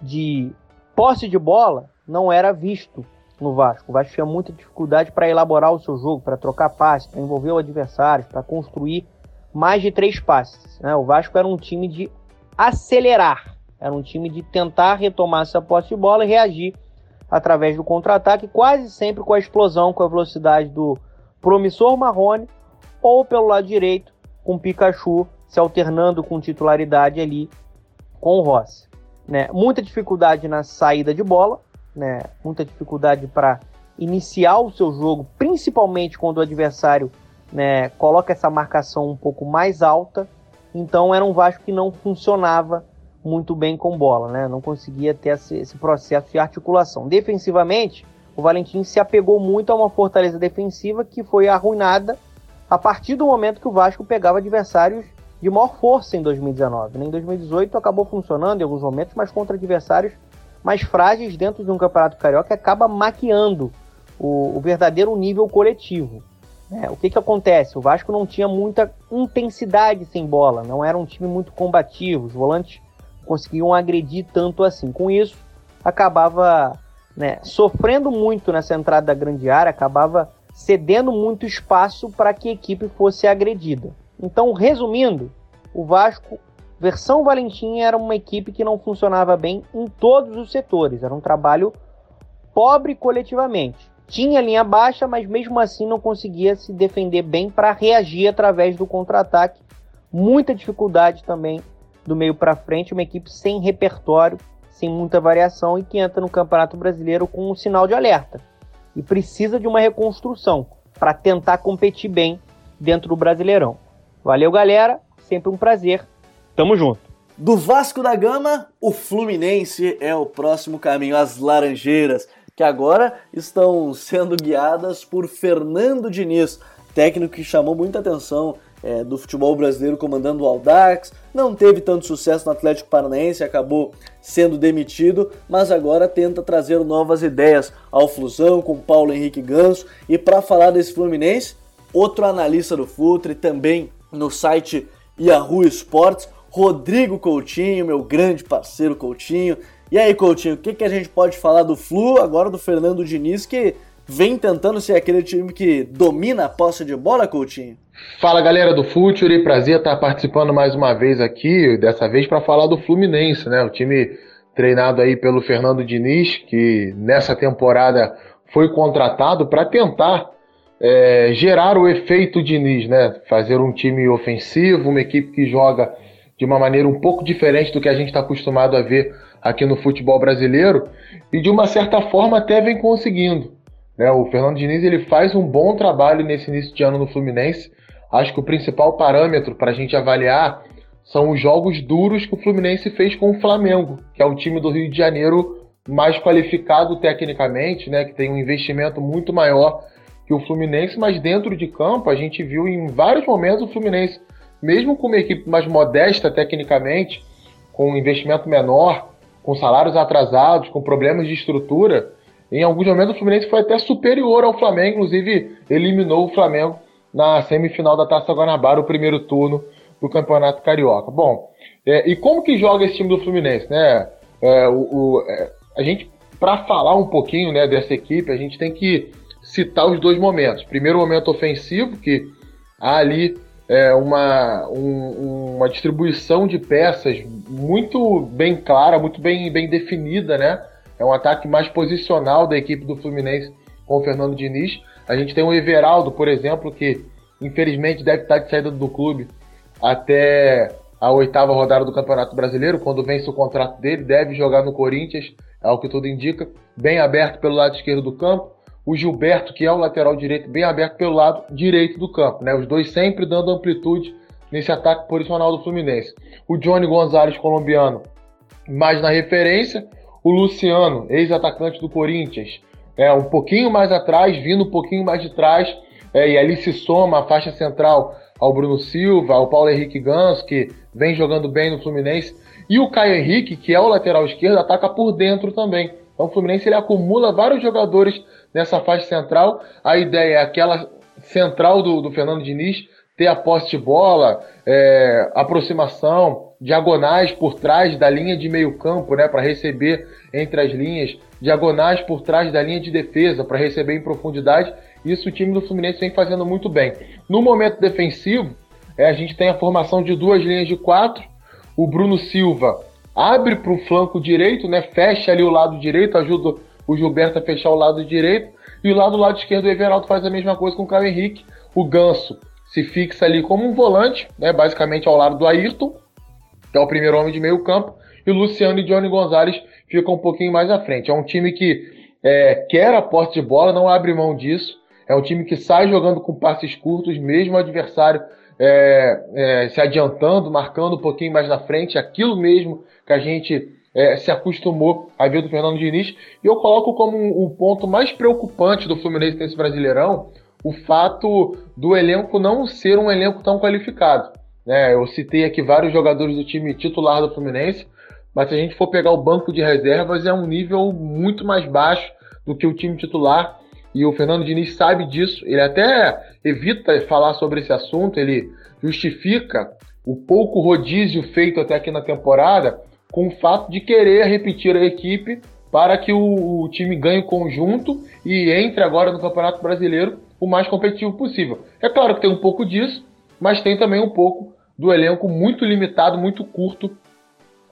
S9: de posse de bola não era visto no Vasco. O Vasco tinha muita dificuldade para elaborar o seu jogo, para trocar passes, para envolver o adversário, para construir mais de três passes. Né? O Vasco era um time de acelerar, era um time de tentar retomar essa posse de bola e reagir através do contra-ataque, quase sempre com a explosão, com a velocidade do promissor Marrone, ou pelo lado direito, com Pikachu se alternando com titularidade ali com o Rossi. Né? Muita dificuldade na saída de bola, né? muita dificuldade para iniciar o seu jogo, principalmente quando o adversário né, coloca essa marcação um pouco mais alta. Então era um Vasco que não funcionava muito bem com bola, né? não conseguia ter esse, processo de articulação. Defensivamente, o Valentim se apegou muito a uma fortaleza defensiva que foi arruinada a partir do momento que o Vasco pegava adversários de maior força em 2019. Né? Em 2018 acabou funcionando em alguns momentos, mas contra adversários mais frágeis dentro de um campeonato carioca acaba maquiando o, o verdadeiro nível coletivo. Né? O que, que acontece? O Vasco não tinha muita intensidade sem bola, não era um time muito combativo, os volantes conseguiam agredir tanto assim. Com isso, acabava né, sofrendo muito nessa entrada da grande área, acabava cedendo muito espaço para que a equipe fosse agredida. Então, resumindo, o Vasco, versão Valentim, era uma equipe que não funcionava bem em todos os setores. Era um trabalho pobre coletivamente. Tinha linha baixa, mas mesmo assim não conseguia se defender bem para reagir através do contra-ataque. Muita dificuldade também do meio para frente, uma equipe sem repertório, sem muita variação e que entra no Campeonato Brasileiro com um sinal de alerta. E precisa de uma reconstrução para tentar competir bem dentro do Brasileirão. Valeu, galera. Sempre um prazer. Tamo junto.
S1: Do Vasco da Gama, o Fluminense é o próximo caminho, as Laranjeiras, que agora estão sendo guiadas por Fernando Diniz, técnico que chamou muita atenção é, do futebol brasileiro comandando o Aldax, não teve tanto sucesso no Atlético Paranaense, acabou sendo demitido, mas agora tenta trazer novas ideias ao Flusão com Paulo Henrique Ganso. E para falar desse Fluminense, outro analista do Futre, também no site Yahoo Sports, Rodrigo Coutinho, meu grande parceiro Coutinho. E aí, Coutinho, o que, que a gente pode falar do Flu, agora do Fernando Diniz, que vem tentando ser aquele time que domina a posse de bola, Coutinho?
S10: Fala galera do Futuri, prazer estar participando mais uma vez aqui, dessa vez para falar do Fluminense, né? O time treinado aí pelo Fernando Diniz, que nessa temporada foi contratado para tentar é, gerar o efeito Diniz, né? Fazer um time ofensivo, uma equipe que joga de uma maneira um pouco diferente do que a gente está acostumado a ver aqui no futebol brasileiro e de uma certa forma até vem conseguindo. Né? O Fernando Diniz ele faz um bom trabalho nesse início de ano no Fluminense. Acho que o principal parâmetro para a gente avaliar são os jogos duros que o Fluminense fez com o Flamengo, que é o time do Rio de Janeiro mais qualificado tecnicamente, né, que tem um investimento muito maior que o Fluminense, mas dentro de campo a gente viu em vários momentos o Fluminense, mesmo com uma equipe mais modesta tecnicamente, com um investimento menor, com salários atrasados, com problemas de estrutura, em alguns momentos o Fluminense foi até superior ao Flamengo, inclusive eliminou o Flamengo na semifinal da Taça Guanabara, o primeiro turno do Campeonato Carioca. Bom, é, e como que joga esse time do Fluminense, né? É, o, o é, a gente, para falar um pouquinho né, dessa equipe, a gente tem que citar os dois momentos. Primeiro momento ofensivo, que há ali é, uma, um, uma distribuição de peças muito bem clara, muito bem, bem definida, né? É um ataque mais posicional da equipe do Fluminense com o Fernando Diniz. A gente tem o Everaldo, por exemplo, que infelizmente deve estar de saída do clube até a oitava rodada do Campeonato Brasileiro, quando vence o contrato dele, deve jogar no Corinthians, é o que tudo indica, bem aberto pelo lado esquerdo do campo o Gilberto, que é o lateral direito, bem aberto pelo lado direito do campo. Né? Os dois sempre dando amplitude nesse ataque posicional do Fluminense. O Johnny Gonzalez, colombiano, mais na referência. O Luciano, ex-atacante do Corinthians, é, um pouquinho mais atrás, vindo um pouquinho mais de trás. É, e ali se soma a faixa central ao Bruno Silva, ao Paulo Henrique Ganso, que vem jogando bem no Fluminense. E o Caio Henrique, que é o lateral esquerdo, ataca por dentro também. Então o Fluminense ele acumula vários jogadores nessa faixa central. A ideia é aquela central do, do Fernando Diniz ter a posse de bola, é, aproximação, diagonais por trás da linha de meio campo, né, para receber entre as linhas, diagonais por trás da linha de defesa para receber em profundidade. Isso o time do Fluminense vem fazendo muito bem. No momento defensivo, é, a gente tem a formação de duas linhas de quatro. O Bruno Silva abre para o flanco direito, né, fecha ali o lado direito, ajuda o Gilberto a fechar o lado direito. E o lado, lado esquerdo, o Everaldo faz a mesma coisa com o Caio Henrique. O Ganso se fixa ali como um volante, né, basicamente ao lado do Ayrton, que é o primeiro homem de meio campo. E o Luciano e Johnny Gonzalez ficam um pouquinho mais à frente. É um time que é, quer a posse de bola, não abre mão disso. É um time que sai jogando com passes curtos, mesmo o adversário é, é, se adiantando, marcando um pouquinho mais na frente, aquilo mesmo que a gente é, se acostumou a ver do Fernando Diniz. E eu coloco como o um, um ponto mais preocupante do Fluminense nesse Brasileirão o fato do elenco não ser um elenco tão qualificado. Né? Eu citei aqui vários jogadores do time titular do Fluminense, mas se a gente for pegar o banco de reservas, é um nível muito mais baixo do que o time titular. E o Fernando Diniz sabe disso. Ele até evita falar sobre esse assunto, ele justifica o pouco rodízio feito até aqui na temporada com o fato de querer repetir a equipe para que o, o time ganhe conjunto e entre agora no Campeonato Brasileiro o mais competitivo possível. É claro que tem um pouco disso, mas tem também um pouco do elenco muito limitado, muito curto,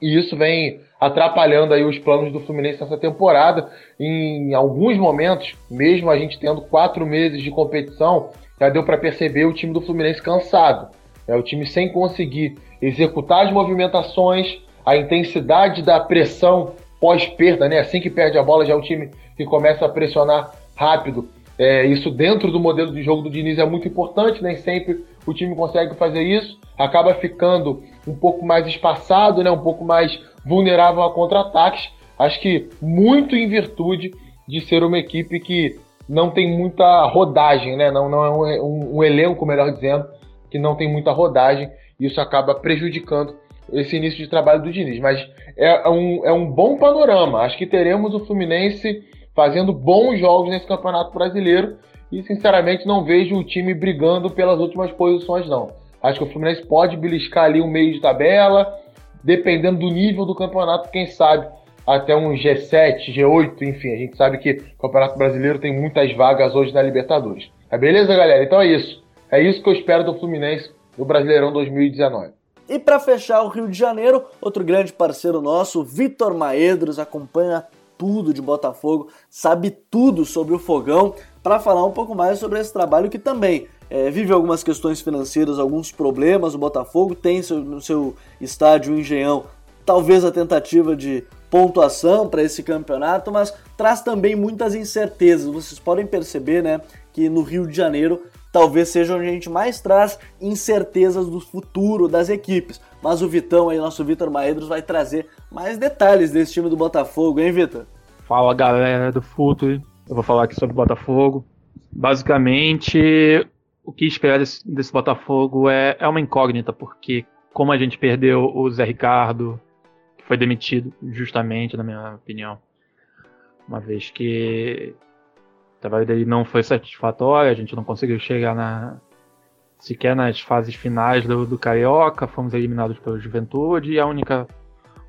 S10: e isso vem atrapalhando aí os planos do Fluminense nessa temporada. Em alguns momentos, mesmo a gente tendo quatro meses de competição, já deu para perceber o time do Fluminense cansado. É o time sem conseguir executar as movimentações, a intensidade da pressão pós-perda, né? Assim que perde a bola, já é o time que começa a pressionar rápido. É, isso dentro do modelo de jogo do Diniz é muito importante, nem sempre o time consegue fazer isso, acaba ficando um pouco mais espaçado, né? um pouco mais vulnerável a contra-ataques. Acho que muito em virtude de ser uma equipe que não tem muita rodagem, né? não, não é um, um, um elenco, melhor dizendo, que não tem muita rodagem, isso acaba prejudicando esse início de trabalho do Diniz. Mas é um, é um bom panorama. Acho que teremos o Fluminense fazendo bons jogos nesse Campeonato Brasileiro e, sinceramente, não vejo o time brigando pelas últimas posições, não. Acho que o Fluminense pode beliscar ali um meio de tabela, dependendo do nível do campeonato, quem sabe até um G7, G8, enfim. A gente sabe que o Campeonato Brasileiro tem muitas vagas hoje na Libertadores. É beleza, galera? Então é isso. É isso que eu espero do Fluminense no Brasileirão 2019.
S1: E para fechar o Rio de Janeiro, outro grande parceiro nosso, Vitor Maedros, acompanha tudo de Botafogo, sabe tudo sobre o Fogão, para falar um pouco mais sobre esse trabalho que também é, vive algumas questões financeiras, alguns problemas. O Botafogo tem seu, no seu estádio Engenhão talvez a tentativa de pontuação para esse campeonato, mas traz também muitas incertezas. Vocês podem perceber, né, que no Rio de Janeiro talvez seja onde a gente mais traz incertezas do futuro das equipes. Mas o Vitão aí, nosso Vitor Maedros, vai trazer mais detalhes desse time do Botafogo, hein, Vitor?
S11: Fala galera do futuro, eu vou falar aqui sobre o Botafogo. Basicamente, o que esperar desse, desse Botafogo é, é uma incógnita, porque como a gente perdeu o Zé Ricardo, que foi demitido justamente, na minha opinião, uma vez que o trabalho dele não foi satisfatório, a gente não conseguiu chegar na sequer nas fases finais do, do Carioca, fomos eliminados pelo Juventude e a única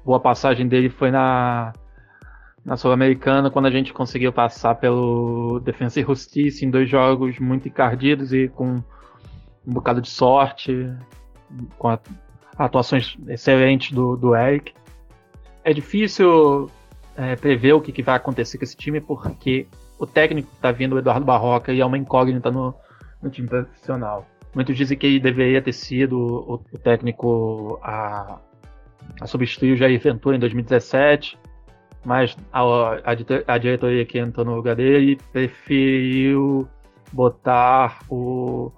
S11: boa passagem dele foi na, na Sul-Americana, quando a gente conseguiu passar pelo Defensa e Justiça em dois jogos muito encardidos e com um bocado de sorte, com a, atuações excelentes do, do Eric. É difícil é, prever o que, que vai acontecer com esse time, porque o técnico que está vindo, o Eduardo Barroca, e é uma incógnita no, no time profissional. Muitos dizem que ele deveria ter sido o, o técnico a, a substituir o Jair Ventura em 2017, mas a, a, a, diretoria que entrou no lugar dele preferiu botar o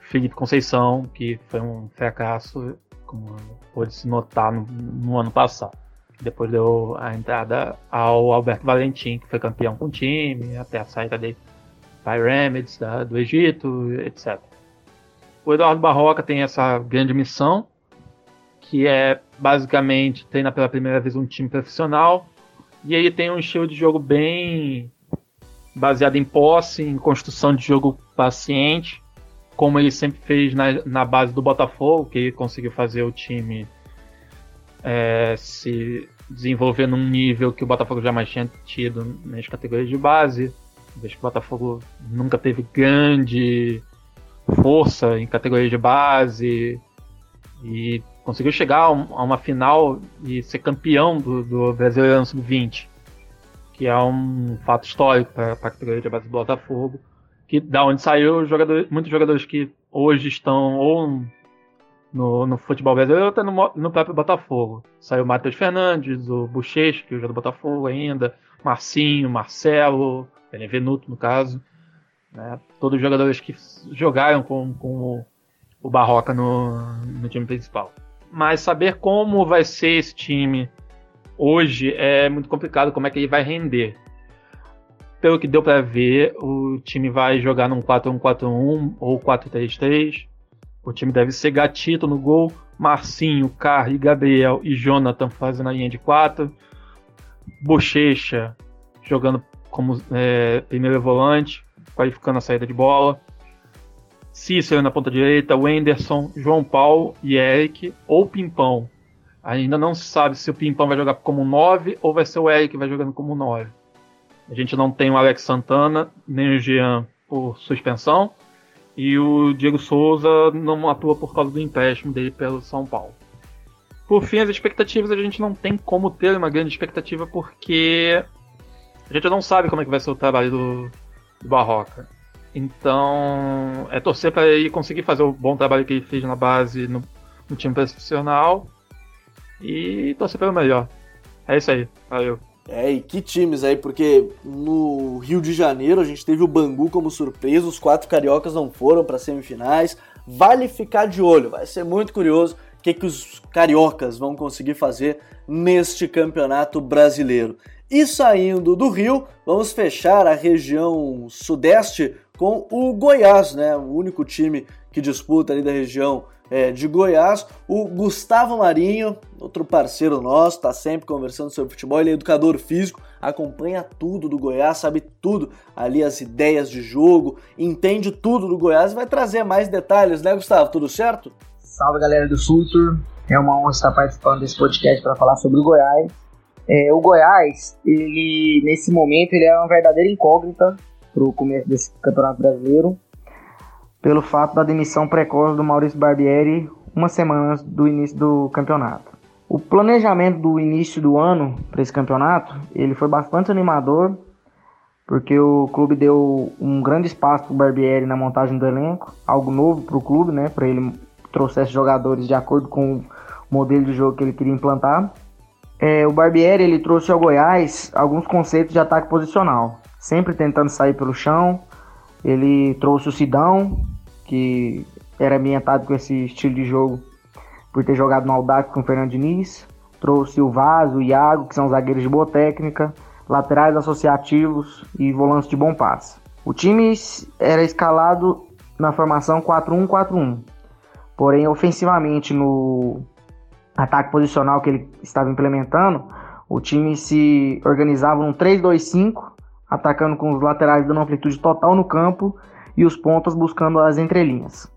S11: Felipe Conceição, que foi um fracasso, como pôde se notar no, no ano passado. Depois deu a entrada ao Alberto Valentim, que foi campeão com o time, até a saída dele para Remedies da, do Egito, etc. O Eduardo Barroca tem essa grande missão, que é basicamente treinar pela primeira vez um time profissional, E ele tem um estilo de jogo bem baseado em posse, em construção de jogo paciente, como ele sempre fez na, na base do Botafogo, que ele conseguiu fazer o time é, se desenvolver num nível que o Botafogo jamais tinha tido nas categorias de base. Vejo que o Botafogo nunca teve grande força em categorias de base e conseguiu chegar a uma final e ser campeão do, do Brasileirão Sub-20, que é um fato histórico para a categoria de base do Botafogo, que da onde saiu jogador, muitos jogadores que hoje estão ou no, no futebol brasileiro ou até no, no próprio Botafogo. Saiu o Matheus Fernandes, o Bochecha, que hoje é do Botafogo ainda, Marcinho, Marcelo, Benevenuto no caso. Né? Todos os jogadores que jogaram com, com o, o Barroca no, no time principal. Mas saber como vai ser esse time hoje é muito complicado, como é que ele vai render. Pelo que deu para ver, o time vai jogar num 4-1-4-1 ou 4-3-3. O time deve ser Gatito no gol, Marcinho, Carri, Gabriel e Jonathan fazendo a linha de 4. Bochecha jogando como é, primeiro volante, qualificando a saída de bola. Cícero na ponta direita, Wenderson, João Paulo e Eric, ou Pimpão. Ainda não se sabe se o Pimpão vai jogar como 9 ou vai ser o Eric que vai jogando como 9. A gente não tem o Alex Santana, nem o Jean por suspensão. E o Diego Souza não atua por causa do empréstimo dele pelo São Paulo. Por fim, as expectativas a gente não tem como ter uma grande expectativa porque a gente não sabe como é que vai ser o trabalho do, do Barroca. Então, é torcer para ele conseguir fazer o bom trabalho que ele fez na base no, no time profissional e torcer pelo melhor. É isso aí. Valeu.
S1: É, e que times aí, porque no Rio de Janeiro a gente teve o Bangu como surpresa, os quatro cariocas não foram para semifinais. Vale ficar de olho, vai ser muito curioso o que, que os cariocas vão conseguir fazer neste campeonato brasileiro. E saindo do Rio, vamos fechar a região sudeste com o Goiás, né? O único time que disputa ali da região é, de Goiás. O Gustavo Marinho, outro parceiro nosso, está sempre conversando sobre futebol. Ele é educador físico, acompanha tudo do Goiás, sabe tudo ali, as ideias de jogo, entende tudo do Goiás e vai trazer mais detalhes, né, Gustavo? Tudo certo?
S12: Salve galera do Futur, é uma honra estar participando desse podcast para falar sobre o Goiás. É, o Goiás, ele nesse momento, ele é uma verdadeira incógnita para o começo desse campeonato brasileiro, pelo fato da demissão precoce do Maurício Barbieri uma semana antes do início do campeonato. O planejamento do início do ano para esse campeonato, ele foi bastante animador, porque o clube deu um grande espaço para o Barbieri na montagem do elenco, algo novo para o clube, né, para ele trouxesse jogadores de acordo com o modelo de jogo que ele queria implantar. É, o Barbieri ele trouxe ao Goiás alguns conceitos de ataque posicional, sempre tentando sair pelo chão. Ele trouxe o Sidão, que era ambientado com esse estilo de jogo por ter jogado no Audax com o Fernando Diniz. Trouxe o Vaso, o Iago, que são zagueiros de boa técnica, laterais associativos e volantes de bom passe. O time era escalado na formação 4-1-4-1. Porém, ofensivamente, no ataque posicional que ele estava implementando, o time se organizava num 3-2-5, atacando com os laterais dando amplitude total no campo e os pontas buscando as entrelinhas.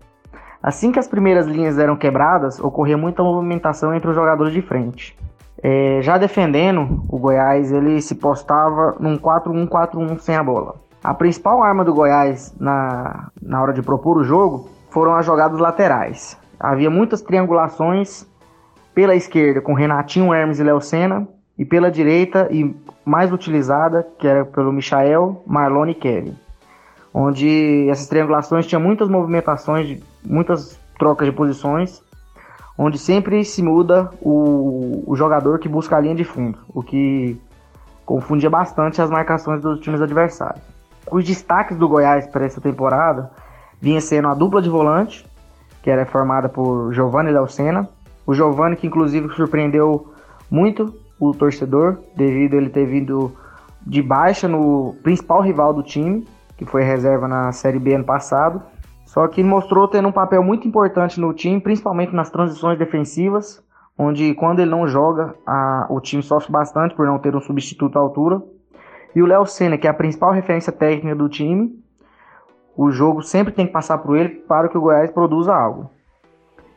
S12: Assim que as primeiras linhas eram quebradas, ocorria muita movimentação entre os jogadores de frente. É, já defendendo, o Goiás ele se postava num 4-1-4-1 sem a bola. A principal arma do Goiás na, na hora de propor o jogo foram as jogadas laterais. Havia muitas triangulações pela esquerda com Renatinho, Hermes e Léo Senna, e pela direita e mais utilizada, que era pelo Michael, Marlon e Kevin. Onde essas triangulações tinham muitas movimentações, muitas trocas de posições, onde sempre se muda o, o jogador que busca a linha de fundo, o que confundia bastante as marcações dos times adversários. Os destaques do Goiás para essa temporada vinha sendo a dupla de volante, que era formada por Giovanni Senna, o Giovanni, que inclusive surpreendeu muito o torcedor, devido ele ter vindo de baixa no principal rival do time, que foi reserva na Série B ano passado. Só que mostrou ter um papel muito importante no time, principalmente nas transições defensivas, onde quando ele não joga, a, o time sofre bastante por não ter um substituto à altura. E o Léo Senna, que é a principal referência técnica do time, o jogo sempre tem que passar por ele para que o Goiás produza algo.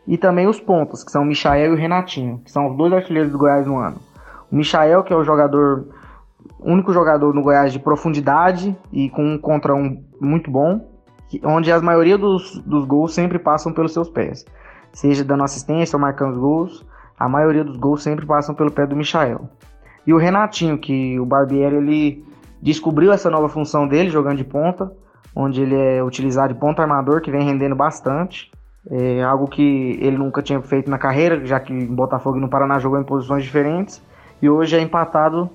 S12: E também os pontos, que são o Michael e o Renatinho, que são os dois artilheiros do Goiás no ano. Michael, que é o jogador, único jogador no Goiás de profundidade e com um contra um muito bom, onde a maioria dos, dos gols sempre passam pelos seus pés. Seja dando assistência ou marcando os gols, a maioria dos gols sempre passam pelo pé do Michael. E o Renatinho, que o Barbieri ele descobriu essa nova função dele jogando de ponta, onde ele é utilizado de ponta armador, que vem rendendo bastante. É algo que ele nunca tinha feito na carreira, já que em Botafogo e no Paraná jogou em posições diferentes. E hoje é empatado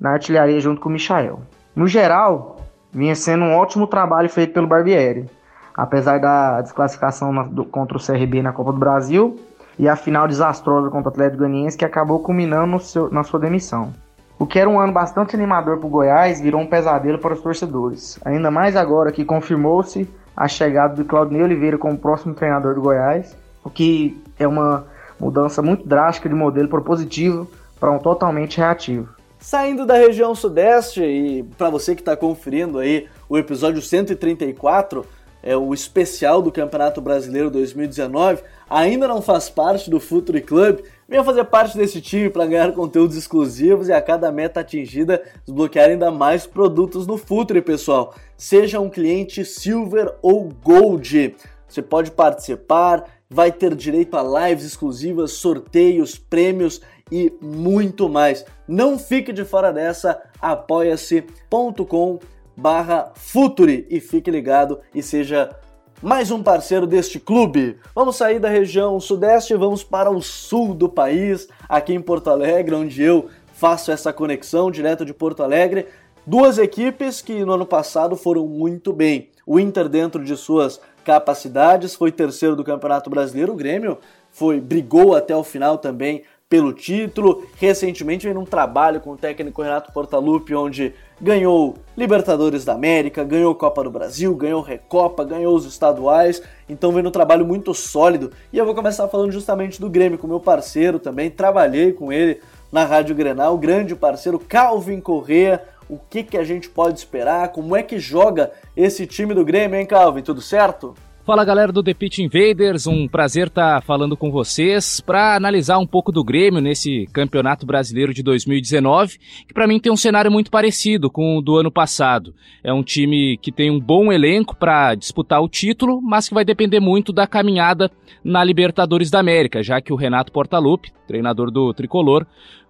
S12: na artilharia junto com o Michael. No geral, vinha sendo um ótimo trabalho feito pelo Barbieri. Apesar da desclassificação na, do, contra o CRB na Copa do Brasil e a final desastrosa contra o Atlético Goianiense que acabou culminando seu, na sua demissão. O que era um ano bastante animador para o Goiás virou um pesadelo para os torcedores. Ainda mais agora que confirmou-se a chegada do Claudinei Oliveira como próximo treinador do Goiás, o que é uma mudança muito drástica de modelo propositivo para um totalmente reativo.
S1: Saindo da região sudeste, e para você que está conferindo aí o episódio 134, é o especial do Campeonato Brasileiro 2019, ainda não faz parte do Futuri Club, venha fazer parte desse time para ganhar conteúdos exclusivos e a cada meta atingida desbloquear ainda mais produtos no Futuri, pessoal. Seja um cliente Silver ou Gold, você pode participar, vai ter direito a lives exclusivas, sorteios, prêmios e muito mais. Não fique de fora dessa, apoia-se.com barra Futuri e fique ligado e seja mais um parceiro deste clube. Vamos sair da região sudeste e vamos para o sul do país, aqui em Porto Alegre, onde eu faço essa conexão direto de Porto Alegre. Duas equipes que no ano passado foram muito bem. O Inter, dentro de suas capacidades, foi terceiro do Campeonato Brasileiro. O Grêmio foi brigou até o final também pelo título. Recentemente vem num trabalho com o técnico Renato Portaluppi, onde ganhou Libertadores da América, ganhou Copa do Brasil, ganhou Recopa, ganhou os estaduais. Então vem num trabalho muito sólido. E eu vou começar falando justamente do Grêmio, com meu parceiro também. Trabalhei com ele na Rádio Grenal, grande parceiro Calvin Correa. O que, que a gente pode esperar? Como é que joga esse time do Grêmio, hein, Calvin? Tudo certo?
S13: Fala galera do The Pitch Invaders, um prazer estar tá falando com vocês para analisar um pouco do Grêmio nesse Campeonato Brasileiro de 2019, que para mim tem um cenário muito parecido com o do ano passado. É um time que tem um bom elenco para disputar o título, mas que vai depender muito da caminhada na Libertadores da América, já que o Renato Portaluppi, treinador do Tricolor,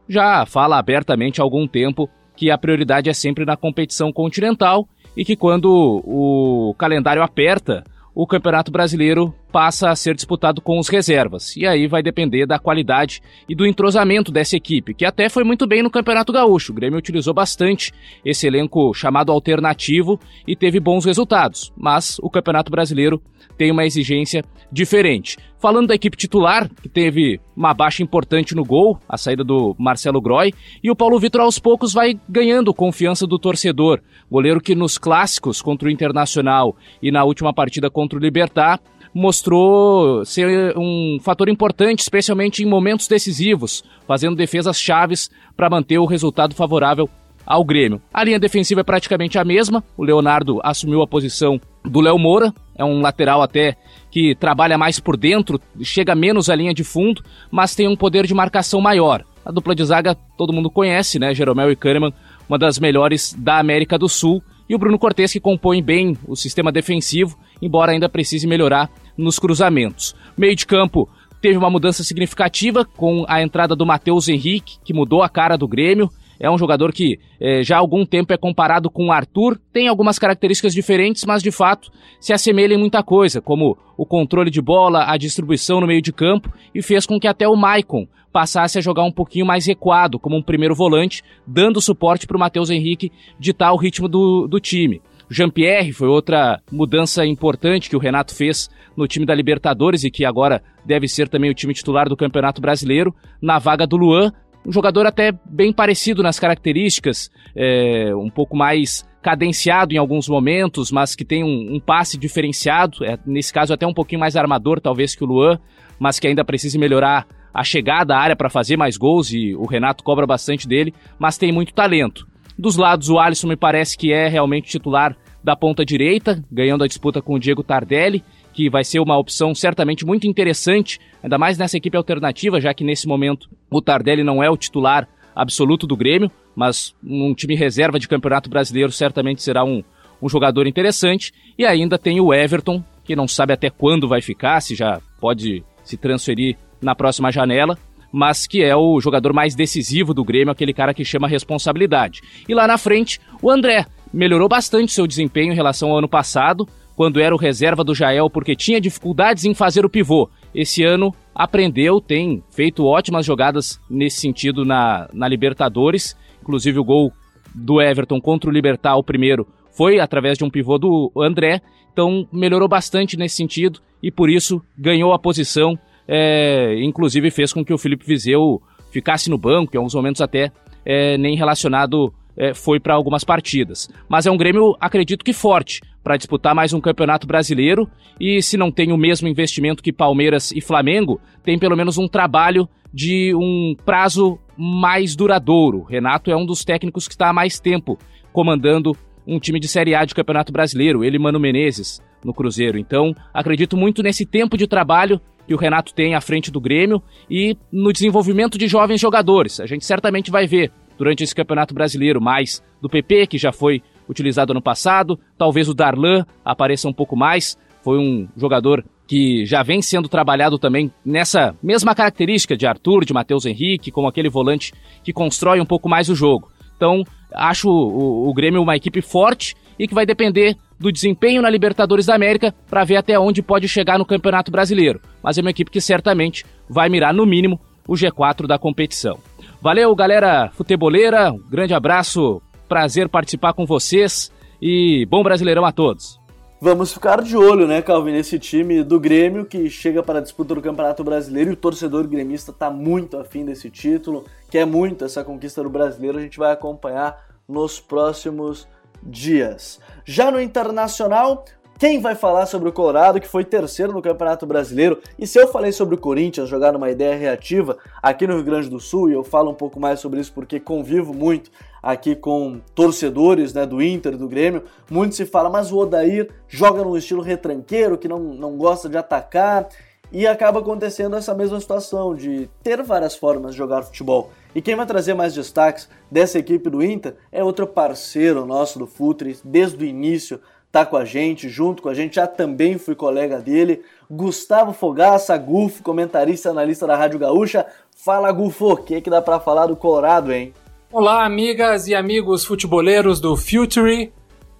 S13: já fala abertamente há algum tempo que a prioridade é sempre na competição continental e que quando o calendário aperta, o Campeonato Brasileiro passa a ser disputado com os reservas. E aí vai depender da qualidade e do entrosamento dessa equipe, que até foi muito bem no Campeonato Gaúcho. O Grêmio utilizou bastante esse elenco chamado alternativo e teve bons resultados. Mas o Campeonato Brasileiro tem uma exigência diferente. Falando da equipe titular, que teve uma baixa importante no gol, a saída do Marcelo Groy, e o Paulo Vitor aos poucos vai ganhando confiança do torcedor. Goleiro que nos clássicos contra o Internacional e na última partida contra o Libertar mostrou ser um fator importante, especialmente em momentos decisivos, fazendo defesas chaves para manter o resultado favorável ao Grêmio. A linha defensiva é praticamente a mesma. O Leonardo assumiu a posição do Léo Moura, é um lateral até que trabalha mais por dentro, chega menos à linha de fundo, mas tem um poder de marcação maior. A dupla de zaga todo mundo conhece, né? Jeromel e Kahneman, uma das melhores da América do Sul. E o Bruno Cortes que compõe bem o sistema defensivo, embora ainda precise melhorar nos cruzamentos. Meio de campo teve uma mudança significativa com a entrada do Matheus Henrique, que mudou a cara do Grêmio. É um jogador que eh, já há algum tempo é comparado com o Arthur, tem algumas características diferentes, mas de fato se assemelha em muita coisa, como o controle de bola, a distribuição no meio de campo, e fez com que até o Maicon passasse a jogar um pouquinho mais recuado, como um primeiro volante, dando suporte para o Matheus Henrique ditar o ritmo do, do time. Jean-Pierre foi outra mudança importante que o Renato fez no time da Libertadores e que agora deve ser também o time titular do Campeonato Brasileiro, na vaga do Luan, um jogador até bem parecido nas características, é, um pouco mais cadenciado em alguns momentos, mas que tem um, um passe diferenciado, é, nesse caso até um pouquinho mais armador talvez que o Luan, mas que ainda precisa melhorar a chegada à área para fazer mais gols e o Renato cobra bastante dele, mas tem muito talento. Dos lados, o Alisson me parece que é realmente titular da ponta direita, ganhando a disputa com o Diego Tardelli, que vai ser uma opção certamente muito interessante, ainda mais nessa equipe alternativa, já que nesse momento o Tardelli não é o titular absoluto do Grêmio, mas um time reserva de Campeonato Brasileiro certamente será um, um jogador interessante. E ainda tem o Everton, que não sabe até quando vai ficar, se já pode se transferir na próxima janela, mas que é o jogador mais decisivo do Grêmio, aquele cara que chama responsabilidade. E lá na frente, o André melhorou bastante seu desempenho em relação ao ano passado, quando era o reserva do Jael porque tinha dificuldades em fazer o pivô. Esse ano aprendeu, tem feito ótimas jogadas nesse sentido na, na Libertadores, inclusive o gol do Everton contra o Libertar, o primeiro, foi através de um pivô do André, então melhorou bastante nesse sentido e por isso ganhou a posição, é, inclusive fez com que o Felipe Vizeu ficasse no banco, em alguns momentos até é, nem relacionado é, foi para algumas partidas. Mas é um Grêmio, acredito que forte, para disputar mais um campeonato brasileiro e se não tem o mesmo investimento que Palmeiras e Flamengo, tem pelo menos um trabalho de um prazo mais duradouro. Renato é um dos técnicos que está há mais tempo comandando um time de Série A de Campeonato Brasileiro, ele Mano Menezes no Cruzeiro. Então, acredito muito nesse tempo de trabalho que o Renato tem à frente do Grêmio e no desenvolvimento de jovens jogadores. A gente certamente vai ver durante esse Campeonato Brasileiro mais do PP, que já foi utilizado ano passado, talvez o Darlan apareça um pouco mais. Foi um jogador que já vem sendo trabalhado também nessa mesma característica de Arthur, de Matheus Henrique, como aquele volante que constrói um pouco mais o jogo. Então, acho o, o Grêmio uma equipe forte e que vai depender do desempenho na Libertadores da América para ver até onde pode chegar no Campeonato Brasileiro. Mas é uma equipe que certamente vai mirar, no mínimo, o G4 da competição. Valeu, galera futeboleira. Um grande abraço. Prazer participar com vocês e bom Brasileirão a todos.
S1: Vamos ficar de olho, né, Calvin, nesse time do Grêmio que chega para a disputa do Campeonato Brasileiro e o torcedor gremista está muito afim desse título, quer muito essa conquista do brasileiro, a gente vai acompanhar nos próximos dias. Já no Internacional, quem vai falar sobre o Colorado, que foi terceiro no Campeonato Brasileiro? E se eu falei sobre o Corinthians jogar numa ideia reativa aqui no Rio Grande do Sul, e eu falo um pouco mais sobre isso porque convivo muito aqui com torcedores né, do Inter, do Grêmio, muito se fala, mas o Odair joga num estilo retranqueiro, que não, não gosta de atacar, e acaba acontecendo essa mesma situação de ter várias formas de jogar futebol. E quem vai trazer mais destaques dessa equipe do Inter é outro parceiro nosso do Futre, desde o início tá com a gente, junto com a gente, já também fui colega dele, Gustavo Fogaça, Gufo, comentarista analista da Rádio Gaúcha. Fala, Gufo, o que, que dá para falar do Colorado, hein?
S14: Olá, amigas e amigos futeboleiros do Future.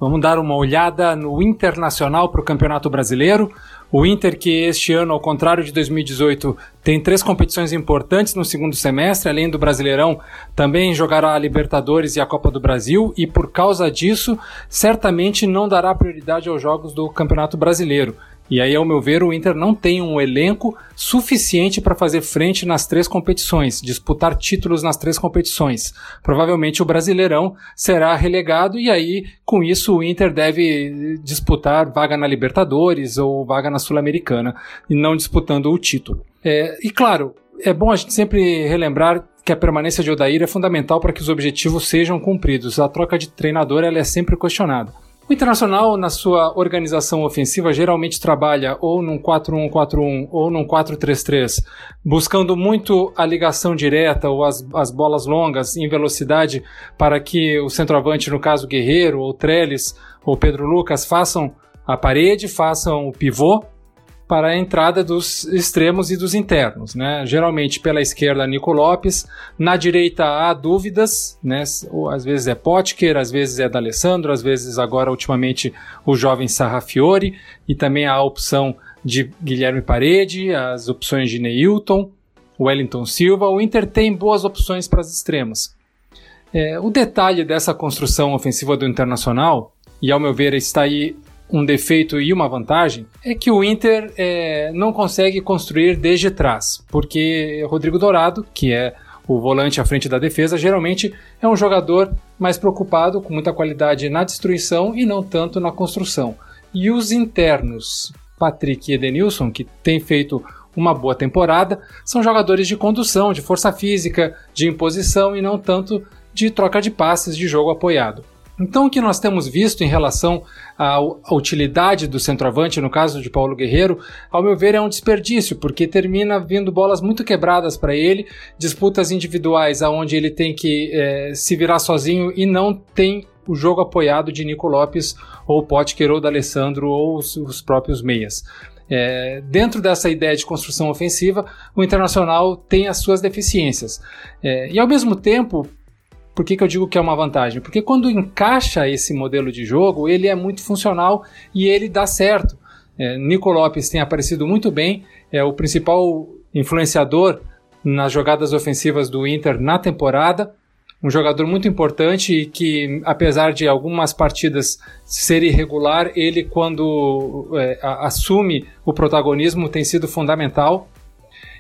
S14: Vamos dar uma olhada no Internacional para o Campeonato Brasileiro. O Inter, que este ano, ao contrário de 2018, tem três competições importantes no segundo semestre, além do Brasileirão, também jogará a Libertadores e a Copa do Brasil, e por causa disso, certamente não dará prioridade aos jogos do Campeonato Brasileiro. E aí, ao meu ver, o Inter não tem um elenco suficiente para fazer frente nas três competições, disputar títulos nas três competições. Provavelmente o Brasileirão será relegado e aí, com isso, o Inter deve disputar vaga na Libertadores ou vaga na Sul-Americana e não disputando o título. É, e claro, é bom a gente sempre relembrar que a permanência de Odair é fundamental para que os objetivos sejam cumpridos. A troca de treinador ela é sempre questionada. O Internacional, na sua organização ofensiva, geralmente trabalha ou num 4-1-4-1 ou num 4-3-3, buscando muito a ligação direta ou as, as bolas longas em velocidade para que o centroavante, no caso Guerreiro ou Trellis ou Pedro Lucas, façam a parede, façam o pivô para a entrada dos extremos e dos internos, né? Geralmente pela esquerda Nico Lopes, na direita há dúvidas, né? Às vezes é Potker, às vezes é D'Alessandro, às vezes agora ultimamente o jovem Sarrafiore e também a opção de Guilherme Parede, as opções de Neilton, Wellington Silva. O Inter tem boas opções para as extremas. É, o detalhe dessa construção ofensiva do Internacional, e ao meu ver está aí um defeito e uma vantagem é que o Inter é, não consegue construir desde trás, porque Rodrigo Dourado, que é o volante à frente da defesa, geralmente é um jogador mais preocupado com muita qualidade na destruição e não tanto na construção. E os internos, Patrick e Edenilson, que têm feito uma boa temporada, são jogadores de condução, de força física, de imposição e não tanto de troca de passes de jogo apoiado. Então, o que nós temos visto em relação à, utilidade do centroavante, no caso de Paulo Guerreiro, ao meu ver, é um desperdício, porque termina vindo bolas muito quebradas para ele, disputas individuais aonde ele tem que é, se virar sozinho e não tem o jogo apoiado de Nico Lopes ou Potker ou D'Alessandro ou os, os próprios meias. É, dentro dessa ideia de construção ofensiva, o Internacional tem as suas deficiências. É, e ao mesmo tempo, por que, que eu digo que é uma vantagem? Porque quando encaixa esse modelo de jogo, ele é muito funcional e ele dá certo. É, Nico Lopes tem aparecido muito bem, é o principal influenciador nas jogadas ofensivas do Inter na temporada. Um jogador muito importante e que, apesar de algumas partidas ser irregular, ele, quando é, assume o protagonismo, tem sido fundamental.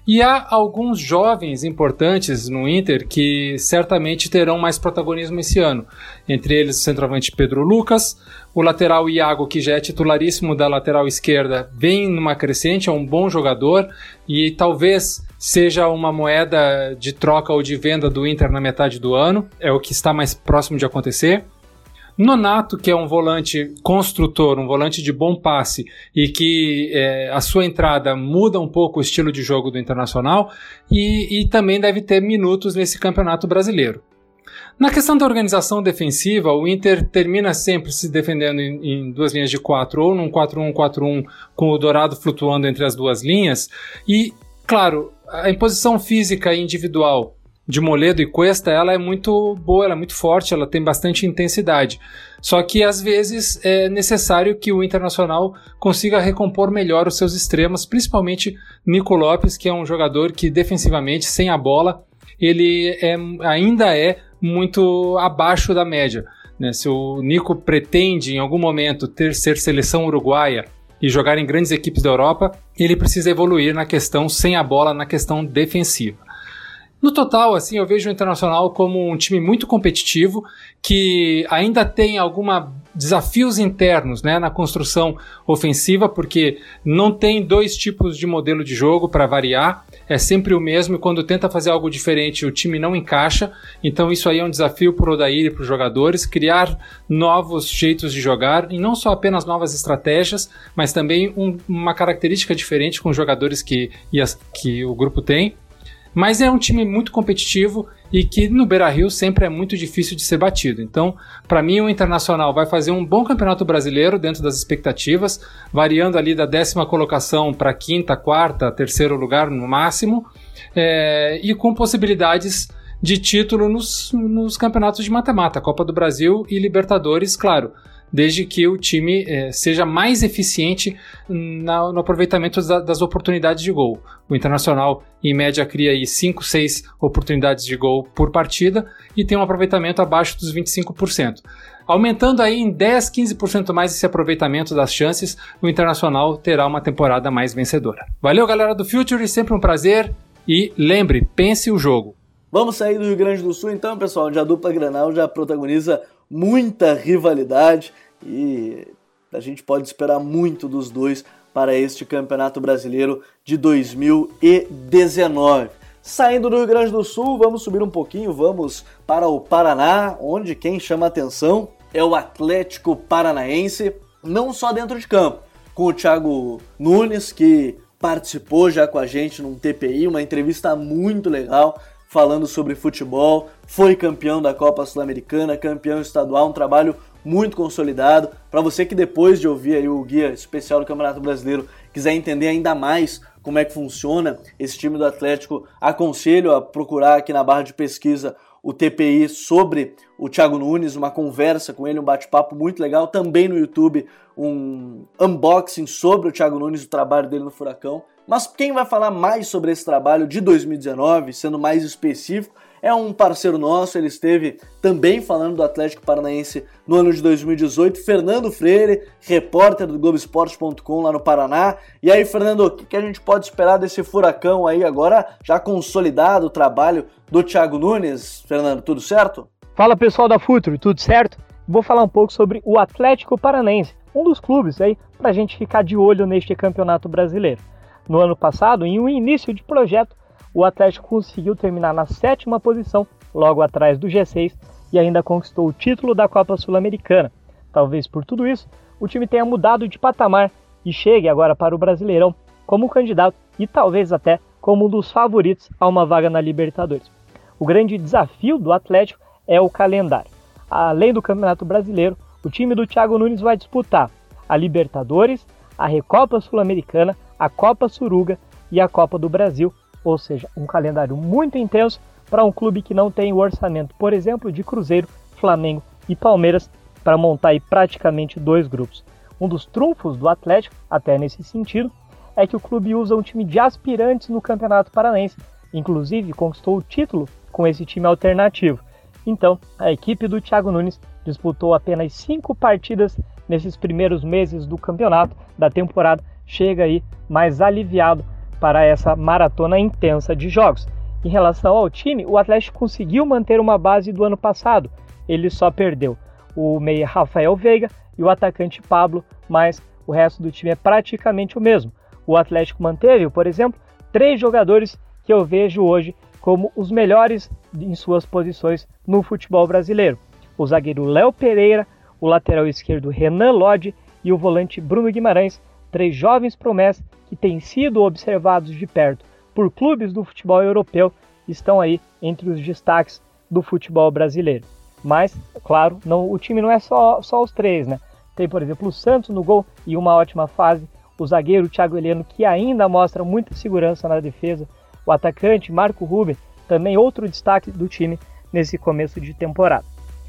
S14: E há alguns jovens importantes no Inter que certamente terão mais protagonismo esse ano. Entre eles o centroavante Pedro Lucas, o lateral Iago, que já é titularíssimo da lateral esquerda, vem numa crescente, é um bom jogador e talvez seja uma moeda de troca ou de venda do Inter na metade do ano, é o que está mais próximo de acontecer. Nonato, que é um volante construtor, um volante de bom passe e que é, a sua entrada muda um pouco o estilo de jogo do Internacional e, e também deve ter minutos nesse campeonato brasileiro. Na questão da organização defensiva, o Inter termina sempre se defendendo em, em duas linhas de quatro ou num 4-1-4-1 com o Dourado flutuando entre as duas linhas e, claro, a imposição física individual de Moledo e Cuesta, ela é muito boa, ela é muito forte, ela tem bastante intensidade. Só que às vezes é necessário que o Internacional consiga recompor melhor os seus extremos, principalmente Nico Lopes, que é um jogador que defensivamente, sem a bola, ele é, ainda é muito abaixo da média. Né? Se o Nico pretende em algum momento ter ser seleção uruguaia e jogar em grandes equipes da Europa, ele precisa evoluir na questão sem a bola, na questão defensiva. No total, assim, eu vejo o Internacional como um time muito competitivo, que ainda tem alguma desafios internos né, na construção ofensiva, porque não tem dois tipos de modelo de jogo para variar, é sempre o mesmo, e quando tenta fazer algo diferente, o time não encaixa. Então, isso aí é um desafio para o Odair e para os jogadores, criar novos jeitos de jogar, e não só apenas novas estratégias, mas também um, uma característica diferente com os jogadores que, que o grupo tem. Mas é um time muito competitivo e que no Beira Rio sempre é muito difícil de ser batido. Então, para mim, o Internacional vai fazer um bom campeonato brasileiro dentro das expectativas, variando ali da décima colocação para quinta, quarta, terceiro lugar no máximo, é, e com possibilidades de título nos, nos campeonatos de mata-mata, Copa do Brasil e Libertadores, claro desde que o time é, seja mais eficiente na, no aproveitamento da, das oportunidades de gol. O Internacional, em média, cria 5, 6 oportunidades de gol por partida e tem um aproveitamento abaixo dos 25%. Aumentando aí em 10, 15% mais esse aproveitamento das chances, o Internacional terá uma temporada mais vencedora. Valeu, galera do Future, sempre um prazer e lembre, pense o jogo.
S1: Vamos sair do Rio Grande do Sul então, pessoal, onde a dupla Granal já protagoniza muita rivalidade e a gente pode esperar muito dos dois para este Campeonato Brasileiro de 2019. Saindo do Rio Grande do Sul, vamos subir um pouquinho, vamos para o Paraná, onde quem chama atenção é o Atlético Paranaense, não só dentro de campo, com o Thiago Nunes, que participou já com a gente num TPI, uma entrevista muito legal falando sobre futebol, foi campeão da Copa Sul-Americana, campeão estadual, um trabalho muito consolidado. Para você que depois de ouvir o guia especial do Campeonato Brasileiro quiser entender ainda mais como é que funciona esse time do Atlético, aconselho a procurar aqui na barra de pesquisa o TPI sobre o Thiago Nunes, uma conversa com ele, um bate-papo muito legal. Também no YouTube, um unboxing sobre o Thiago Nunes, o trabalho dele no Furacão. Mas quem vai falar mais sobre esse trabalho de 2019, sendo mais específico, é um parceiro nosso, ele esteve também falando do Atlético Paranaense no ano de 2018, Fernando Freire, repórter do Globoesporte.com lá no Paraná. E aí, Fernando, o que a gente pode esperar desse furacão aí agora, já consolidado o trabalho do Thiago Nunes? Fernando, tudo certo?
S15: Fala pessoal da Futuro, tudo certo? Vou falar um pouco sobre o Atlético Paranaense, um dos clubes aí para a gente ficar de olho neste campeonato brasileiro. No ano passado, em um início de projeto, o Atlético conseguiu terminar na sétima posição, logo atrás do G6, e ainda conquistou o título da Copa Sul-Americana. Talvez por tudo isso, o time tenha mudado de patamar e chegue agora para o Brasileirão como candidato e talvez até como um dos favoritos a uma vaga na Libertadores. O grande desafio do Atlético é o calendário. Além do Campeonato Brasileiro, o time do Thiago Nunes vai disputar a Libertadores, a Recopa Sul-Americana, a Copa Suruga e a Copa do Brasil, ou seja, um calendário muito intenso para um clube que não tem o orçamento, por exemplo, de Cruzeiro, Flamengo e Palmeiras para montar aí praticamente dois grupos. Um dos trunfos do Atlético, até nesse sentido, é que o clube usa um time de aspirantes no Campeonato Paranense, inclusive conquistou o título com esse time alternativo. Então, a equipe do Thiago Nunes disputou apenas cinco partidas nesses primeiros meses do campeonato, da temporada, chega aí mais aliviado para essa maratona intensa de jogos. Em relação ao time, o Atlético conseguiu manter uma base do ano passado, ele só perdeu o meia Rafael Veiga e o atacante Pablo, mas o resto do time é praticamente o mesmo. O Atlético manteve, por exemplo, três jogadores que eu vejo hoje como os melhores em suas posições no futebol brasileiro: o zagueiro Léo Pereira, o lateral esquerdo Renan Lodge e o volante Bruno Guimarães, três jovens promessas que têm sido observados de perto por clubes do futebol europeu, estão aí entre os destaques do futebol brasileiro. Mas, claro, não, o time não é só, só os três, né? Tem, por exemplo, o Santos no gol e uma ótima fase, o zagueiro Thiago Heleno, que ainda mostra muita segurança na defesa, o atacante Marco Ruben, também outro destaque do time nesse começo de temporada.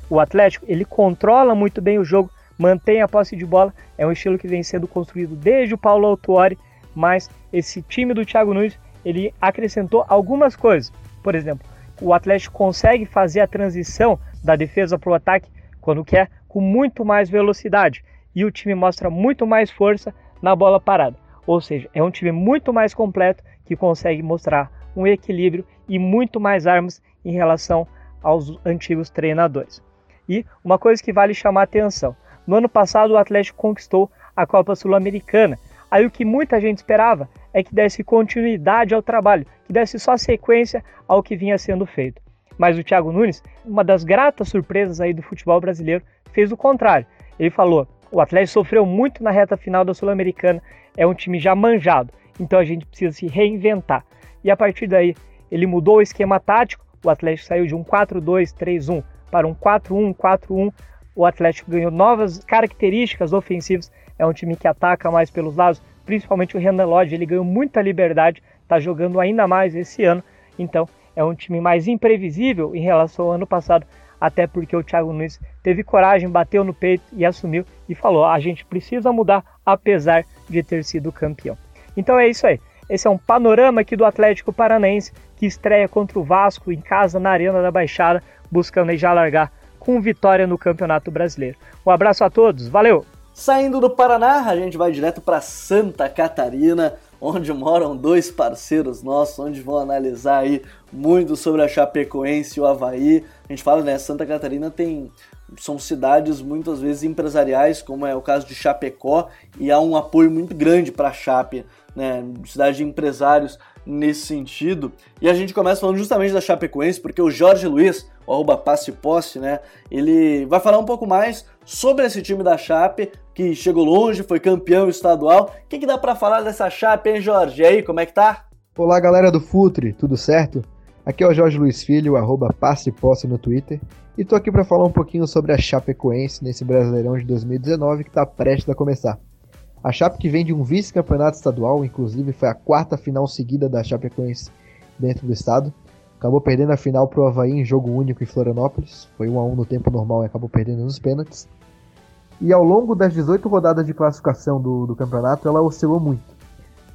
S15: O Atlético, ele controla muito bem o jogo, mantém a posse de bola, é um estilo que vem sendo construído desde o Paulo Autuori, mas esse time do Thiago Nunes, ele acrescentou algumas coisas. Por exemplo, o Atlético consegue fazer a transição da defesa para o ataque quando quer com muito mais velocidade e o time mostra muito mais força na bola parada. Ou seja, é um time muito mais completo que consegue mostrar um equilíbrio e muito mais armas em relação aos antigos treinadores. E uma coisa que vale chamar atenção: no ano passado o Atlético conquistou a Copa Sul-Americana. Aí o que muita gente esperava é que desse continuidade ao trabalho, que desse só sequência ao que vinha sendo feito. Mas o Thiago Nunes, uma das gratas surpresas aí do futebol brasileiro, fez o contrário. Ele falou: o Atlético sofreu muito na reta final da Sul-Americana, é um time já manjado, então a gente precisa se reinventar. E a partir daí, ele mudou o esquema tático, o Atlético saiu de um 4-2-3-1 para um 4-1-4-1. O Atlético ganhou novas características ofensivas, é um time que ataca mais pelos lados, principalmente o Renan Lodge, ele ganhou muita liberdade, está jogando ainda mais esse ano, então é um time mais imprevisível em relação ao ano passado, até porque o Thiago Nunes teve coragem, bateu no peito e assumiu e falou: a gente precisa mudar apesar de ter sido campeão. Então é isso aí. Esse é um panorama aqui do Atlético Paranaense que estreia contra o Vasco em casa na Arena da Baixada, buscando aí já largar com vitória no Campeonato Brasileiro. Um abraço a todos, valeu!
S1: Saindo do Paraná, a gente vai direto para Santa Catarina, onde moram dois parceiros nossos, onde vão analisar aí muito sobre a Chapecoense e o Havaí. A gente fala, né, Santa Catarina tem são cidades muitas vezes empresariais, como é o caso de Chapecó, e há um apoio muito grande para a Chape, né, cidade de empresários nesse sentido. E a gente começa falando justamente da Chapecoense, porque o Jorge Luiz, o arroba passe posse, né, ele vai falar um pouco mais sobre esse time da Chape, que chegou longe, foi campeão estadual. O que, que dá para falar dessa Chape, hein, Jorge? E aí, como é que tá?
S16: Olá, galera do Futre, tudo certo? Aqui é o Jorge Luiz Filho, arroba passe posse no Twitter, e tô aqui para falar um pouquinho sobre a Chapecoense nesse Brasileirão de 2019 que tá prestes a começar. A Chape que vem de um vice-campeonato estadual, inclusive foi a quarta final seguida da Chapecoense dentro do estado. Acabou perdendo a final pro Havaí em jogo único em Florianópolis. Foi 1 a 1 no tempo normal e acabou perdendo nos pênaltis. E ao longo das 18 rodadas de classificação do, do campeonato, ela oscilou muito.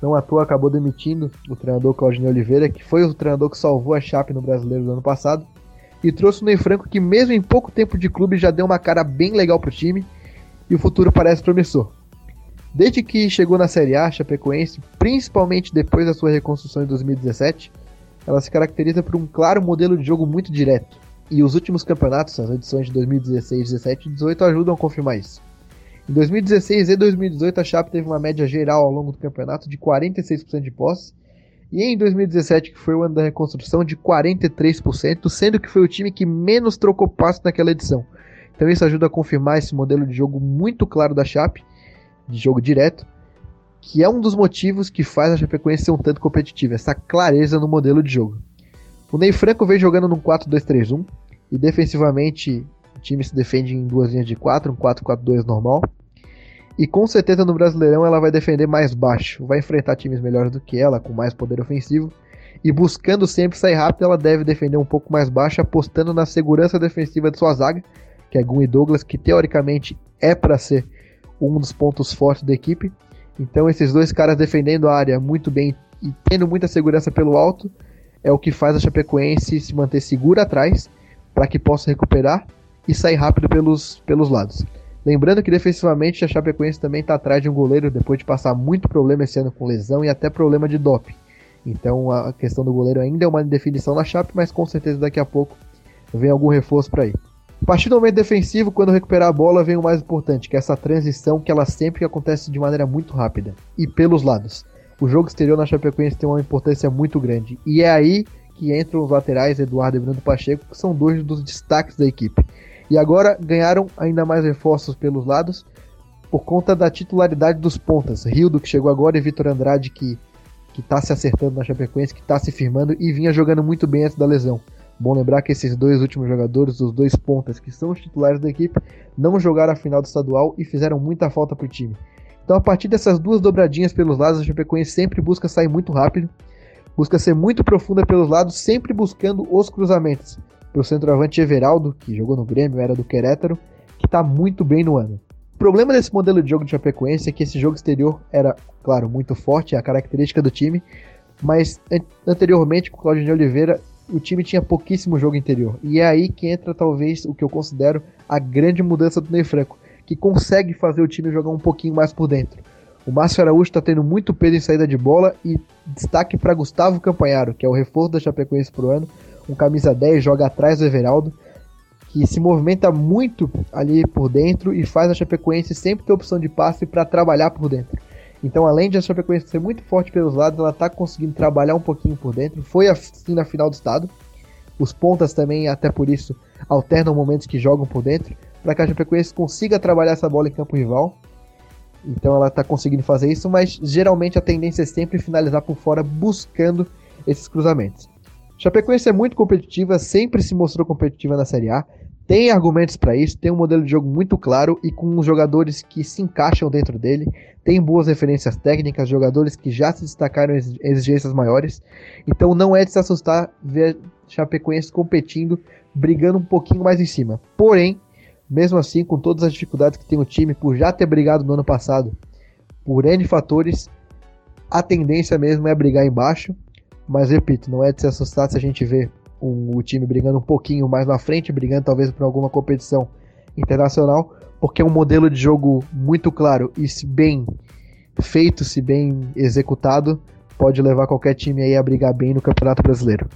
S16: Não à toa acabou demitindo o treinador Claudinei Oliveira, que foi o treinador que salvou a Chape no Brasileiro do ano passado, e trouxe o Ney Franco, que mesmo em pouco tempo de clube já deu uma cara bem legal pro time, e o futuro parece promissor. Desde que chegou na Série A, Chapecoense, principalmente depois da sua reconstrução em 2017, ela se caracteriza por um claro modelo de jogo muito direto. E os últimos campeonatos, as edições de 2016, 17 e 18, ajudam a confirmar isso. Em 2016 e 2018 a Chape teve uma média geral ao longo do campeonato de 46% de posse e em 2017, que foi o ano da reconstrução, de 43%, sendo que foi o time que menos trocou passe naquela edição. Então isso ajuda a confirmar esse modelo de jogo muito claro da Chape, de jogo direto, que é um dos motivos que faz a Chapecoense ser um tanto competitiva, essa clareza no modelo de jogo. O Ney Franco vem jogando num 4-2-3-1 e defensivamente o time se defende em duas linhas de 4, um 4-4-2 normal. E com certeza no Brasileirão ela vai defender mais baixo, vai enfrentar times melhores do que ela, com mais poder ofensivo. E buscando sempre sair rápido, ela deve defender um pouco mais baixo, apostando na segurança defensiva de sua zaga, que é Gun e Douglas, que teoricamente é para ser um dos pontos fortes da equipe. Então esses dois caras defendendo a área muito bem e tendo muita segurança pelo alto é o que faz a Chapecoense se manter segura atrás para que possa recuperar e sair rápido pelos, pelos lados. Lembrando que defensivamente a Chapecoense também está atrás de um goleiro depois de passar muito problema esse ano com lesão e até problema de doping. Então a questão do goleiro ainda é uma definição na Chape, mas com certeza daqui a pouco vem algum reforço para aí. Partir do momento defensivo, quando recuperar a bola, vem o mais importante, que é essa transição que ela sempre acontece de maneira muito rápida e pelos lados. O jogo exterior na Chapecoense tem uma importância muito grande e é aí que entram os laterais Eduardo e Bruno Pacheco, que são dois dos destaques da equipe. E agora ganharam ainda mais reforços pelos lados por conta da titularidade dos pontas. Rildo, que chegou agora, e Vitor Andrade, que, que tá se acertando na Chapecoense, que está se firmando e vinha jogando muito bem antes da lesão. Bom lembrar que esses dois últimos jogadores, os dois pontas, que são os titulares da equipe, não jogaram a final do estadual e fizeram muita falta para o time. Então, a partir dessas duas dobradinhas pelos lados, a Chapecoense sempre busca sair muito rápido, busca ser muito profunda pelos lados, sempre buscando os cruzamentos para o centroavante Everaldo, que jogou no Grêmio, era do Querétaro, que está muito bem no ano. O problema desse modelo de jogo de Chapecoense é que esse jogo exterior era, claro, muito forte, é a característica do time, mas anteriormente com o Claudio de Oliveira, o time tinha pouquíssimo jogo interior. E é aí que entra talvez o que eu considero a grande mudança do Ney Franco, que consegue fazer o time jogar um pouquinho mais por dentro. O Márcio Araújo está tendo muito peso em saída de bola e destaque para Gustavo Campanharo, que é o reforço da Chapecoense pro ano, um camisa 10, joga atrás do Everaldo, que se movimenta muito ali por dentro e faz a Chapecoense sempre ter opção de passe para trabalhar por dentro. Então, além de a Chapecoense ser muito forte pelos lados, ela está conseguindo trabalhar um pouquinho por dentro. Foi assim na final do estado. Os pontas também, até por isso, alternam momentos que jogam por dentro, para que a Chapecoense consiga trabalhar essa bola em campo rival. Então ela está conseguindo fazer isso, mas geralmente a tendência é sempre finalizar por fora, buscando esses cruzamentos. Chapecoense é muito competitiva, sempre se mostrou competitiva na Série A, tem argumentos para isso, tem um modelo de jogo muito claro e com jogadores que se encaixam dentro dele, tem boas referências técnicas, jogadores que já se destacaram em exigências maiores, então não é de se assustar ver Chapecoense competindo, brigando um pouquinho mais em cima. Porém, mesmo assim, com todas as dificuldades que tem o time, por já ter brigado no ano passado, por N fatores, a tendência mesmo é brigar embaixo. Mas repito, não é de se assustar se a gente vê um, o time brigando um pouquinho mais na frente, brigando talvez por alguma competição internacional, porque é um modelo de jogo muito claro e se bem feito, se bem executado, pode levar qualquer time aí a brigar bem no Campeonato Brasileiro.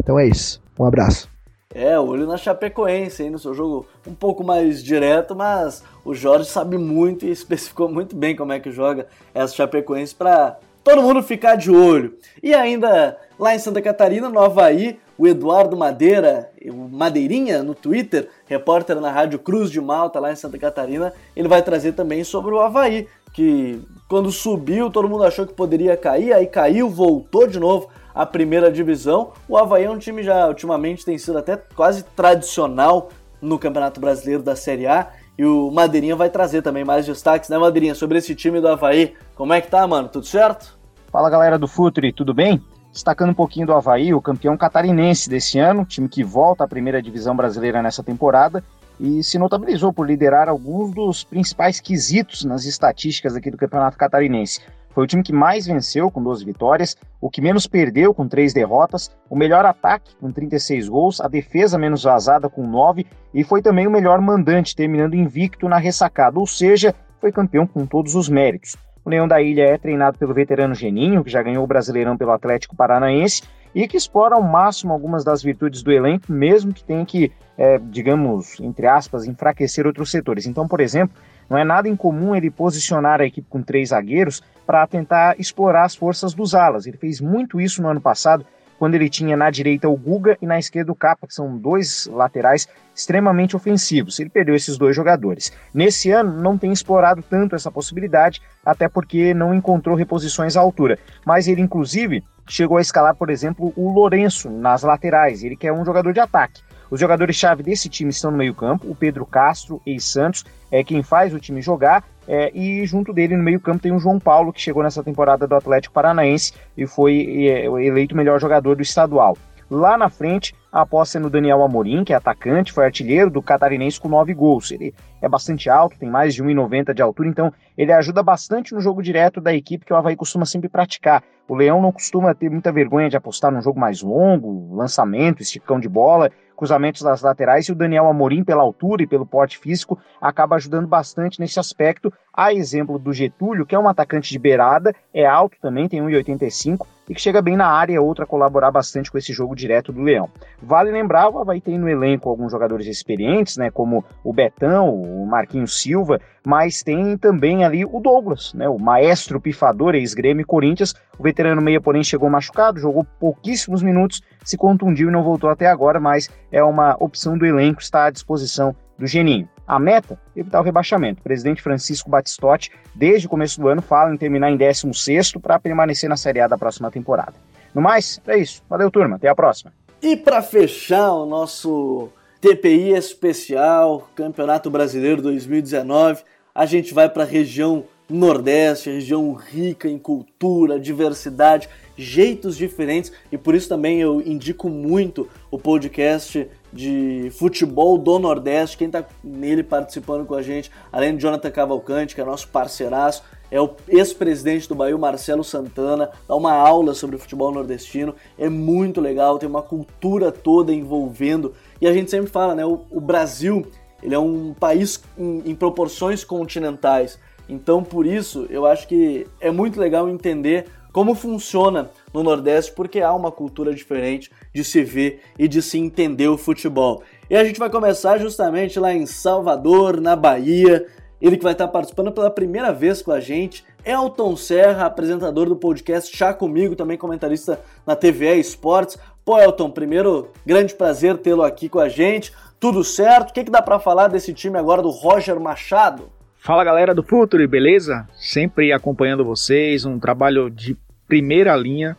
S16: Então é isso. Um abraço.
S1: É, olho na Chapecoense, hein, no seu jogo um pouco mais direto, mas o Jorge sabe muito e especificou muito bem como é que joga essa Chapecoense para todo mundo ficar de olho. E ainda lá em Santa Catarina, no Havaí, o Eduardo Madeira, o Madeirinha no Twitter, repórter na Rádio Cruz de Malta, lá em Santa Catarina, ele vai trazer também sobre o Havaí, que quando subiu todo mundo achou que poderia cair, aí caiu, voltou de novo à primeira divisão. O Havaí é um time já ultimamente tem sido até quase tradicional no Campeonato Brasileiro da Série A e o Madeirinha vai trazer também mais destaques, né, Madeirinha, sobre esse time do Havaí. Como é que tá, mano? Tudo certo?
S17: Fala, galera do Futuri, tudo bem? Destacando um pouquinho do Havaí, o campeão catarinense desse ano, time que volta à primeira divisão brasileira nessa temporada e se notabilizou por liderar alguns dos principais quesitos nas estatísticas aqui do campeonato catarinense. Foi o time que mais venceu, com 12 vitórias, o que menos perdeu, com 3 derrotas, o melhor ataque, com 36 gols, a defesa menos vazada, com 9, e foi também o melhor mandante, terminando invicto na ressacada, ou seja, foi campeão com todos os méritos. O Leão da Ilha é treinado pelo veterano Geninho, que já ganhou o Brasileirão pelo Atlético Paranaense, e que explora ao máximo algumas das virtudes do elenco, mesmo que tenha que, é, digamos, entre aspas, enfraquecer outros setores. Então, por exemplo,
S12: Não é nada incomum ele posicionar a equipe com três zagueiros para tentar explorar as forças dos alas. Ele fez muito isso no ano passado, quando ele tinha na direita o Guga e na esquerda o Capa, que são dois laterais extremamente ofensivos. Ele perdeu esses dois jogadores. Nesse ano, não tem explorado tanto essa possibilidade, até porque não encontrou reposições à altura. Mas ele, inclusive, chegou a escalar, por exemplo, o Lourenço nas laterais. Ele que é um jogador de ataque. Os jogadores-chave desse time estão no meio-campo, o Pedro Castro, ex-Santos, é quem faz o time jogar, é, e junto dele no meio-campo tem o João Paulo, que chegou nessa temporada do Atlético Paranaense e foi é, eleito melhor jogador do estadual. Lá na frente, a aposta é no Daniel Amorim, que é atacante, foi artilheiro do Catarinense com nove gols. Ele é bastante alto, tem mais de 1,90 de altura, então ele ajuda bastante no jogo direto da equipe que o Havaí costuma sempre praticar. O Leão não costuma ter muita vergonha de apostar num jogo mais longo, lançamento, esticão de bola, cruzamentos das laterais, e o Daniel Amorim, pela altura e pelo porte físico, acaba ajudando bastante nesse aspecto. A exemplo do Getúlio, que é um atacante de beirada, é alto também, tem 1,85 e que chega bem na área, outra colaborar bastante com esse jogo direto do Leão. Vale lembrar, Havaí tem no elenco alguns jogadores experientes, né, como o Betão, o Marquinhos Silva, mas tem também ali o Douglas, né, o maestro pifador, ex-Grêmio Corinthians. O veterano meia, porém, chegou machucado, jogou pouquíssimos minutos, se contundiu e não voltou até agora, mas é uma opção do elenco, está à disposição do Geninho. A meta? Evitar o rebaixamento. O presidente Francisco Batistotti, desde o começo do ano, fala em terminar em 16 para permanecer na Série A da próxima temporada. No mais, é isso. Valeu, turma. Até a próxima.
S1: E para fechar o nosso TPI especial, Campeonato Brasileiro 2019, a gente vai para a região Nordeste, região rica em cultura, diversidade, jeitos diferentes e por isso também eu indico muito o podcast de futebol do Nordeste. Quem está nele participando com a gente, além de Jonathan Cavalcante, que é nosso parceiraço, é o ex-presidente do Bahia, Marcelo Santana, dá uma aula sobre futebol nordestino, é muito legal, tem uma cultura toda envolvendo. E a gente sempre fala, né, o, o Brasil, ele é um país em, em proporções continentais. Então, por isso, eu acho que é muito legal entender como funciona no Nordeste, porque há uma cultura diferente de se ver e de se entender o futebol. E a gente vai começar justamente lá em Salvador, na Bahia. Ele que vai estar participando pela primeira vez com a gente, Elton Serra, apresentador do podcast Chá Comigo, também comentarista na TVE Esportes. Pô, Elton, primeiro, grande prazer tê-lo aqui com a gente. Tudo certo? O que, que dá para falar desse time agora do Roger Machado?
S18: Fala galera do Futuri, beleza? Sempre acompanhando vocês, um trabalho de primeira linha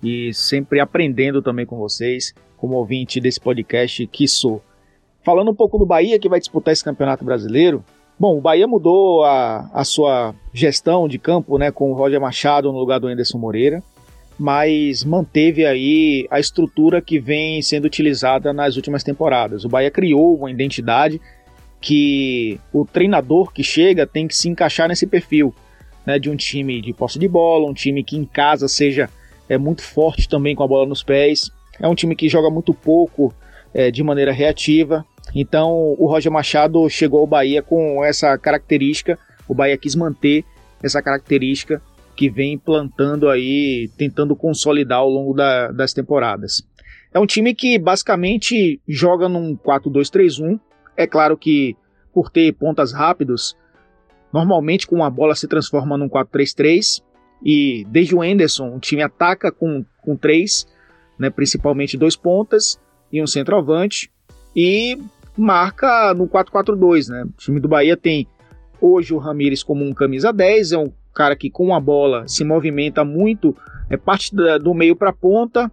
S18: e sempre aprendendo também com vocês, como ouvinte desse podcast que sou. Falando um pouco do Bahia, que vai disputar esse campeonato brasileiro. Bom, o Bahia mudou a, a sua gestão de campo né, com o Roger Machado no lugar do Anderson Moreira, mas manteve aí a estrutura que vem sendo utilizada nas últimas temporadas. O Bahia criou uma identidade que o treinador que chega tem que se encaixar nesse perfil né, de um time de posse de bola, um time que em casa seja é, muito forte também com a bola nos pés. É um time que joga muito pouco é, de maneira reativa. Então o Roger Machado chegou ao Bahia com essa característica. O Bahia quis manter essa característica que vem plantando aí, tentando consolidar ao longo da, das temporadas. É um time que basicamente joga num 4-2-3-1, é claro que por ter pontas rápidos, normalmente com a bola se transforma num 4-3-3 e desde o Anderson o time ataca com, com três, né, principalmente dois pontas e um centroavante e marca no 4-4-2. Né? O time do Bahia tem hoje o Ramires como um camisa 10, é um cara que com a bola se movimenta muito, é parte da, do meio para a ponta,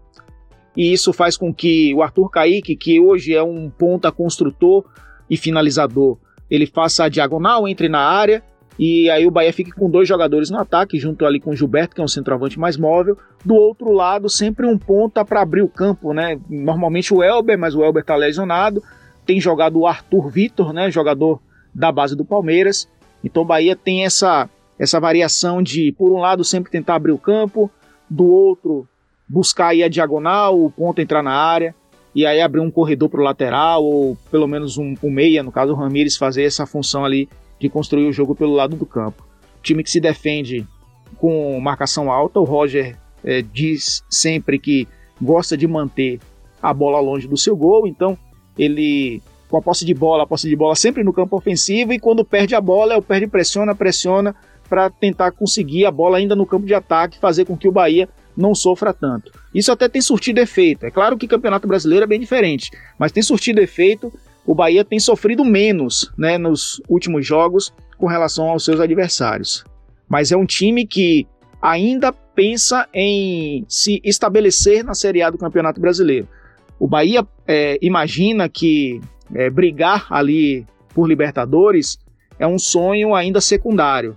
S18: e isso faz com que o Arthur Kaique, que hoje é um ponta construtor, e finalizador, ele faça a diagonal, entre na área e aí o Bahia fique com dois jogadores no ataque, junto ali com o Gilberto, que é um centroavante mais móvel. Do outro lado, sempre um ponta para abrir o campo, né? Normalmente o Elber, mas o Elber está lesionado. Tem jogado o Arthur Vitor, né? Jogador da base do Palmeiras. Então o Bahia tem essa, essa variação de, por um lado, sempre tentar abrir o campo, do outro, buscar aí a diagonal, o ponto entrar na área e aí abrir um corredor para o lateral, ou pelo menos um, um meia, no caso o Ramires, fazer essa função ali de construir o jogo pelo lado do campo. Time que se defende com marcação alta, o Roger é, diz sempre que gosta de manter a bola longe do seu gol, então ele com a posse de bola, a posse de bola sempre no campo ofensivo, e quando perde a bola, é o perde pressiona, pressiona para tentar conseguir a bola ainda no campo de ataque, fazer com que o Bahia não sofra tanto. Isso até tem surtido efeito. É claro que o Campeonato Brasileiro é bem diferente, mas tem surtido efeito. O Bahia tem sofrido menos né, nos últimos jogos com relação aos seus adversários. Mas é um time que ainda pensa em se estabelecer na Série A do Campeonato Brasileiro. O Bahia é, imagina que é, brigar ali por Libertadores é um sonho ainda secundário.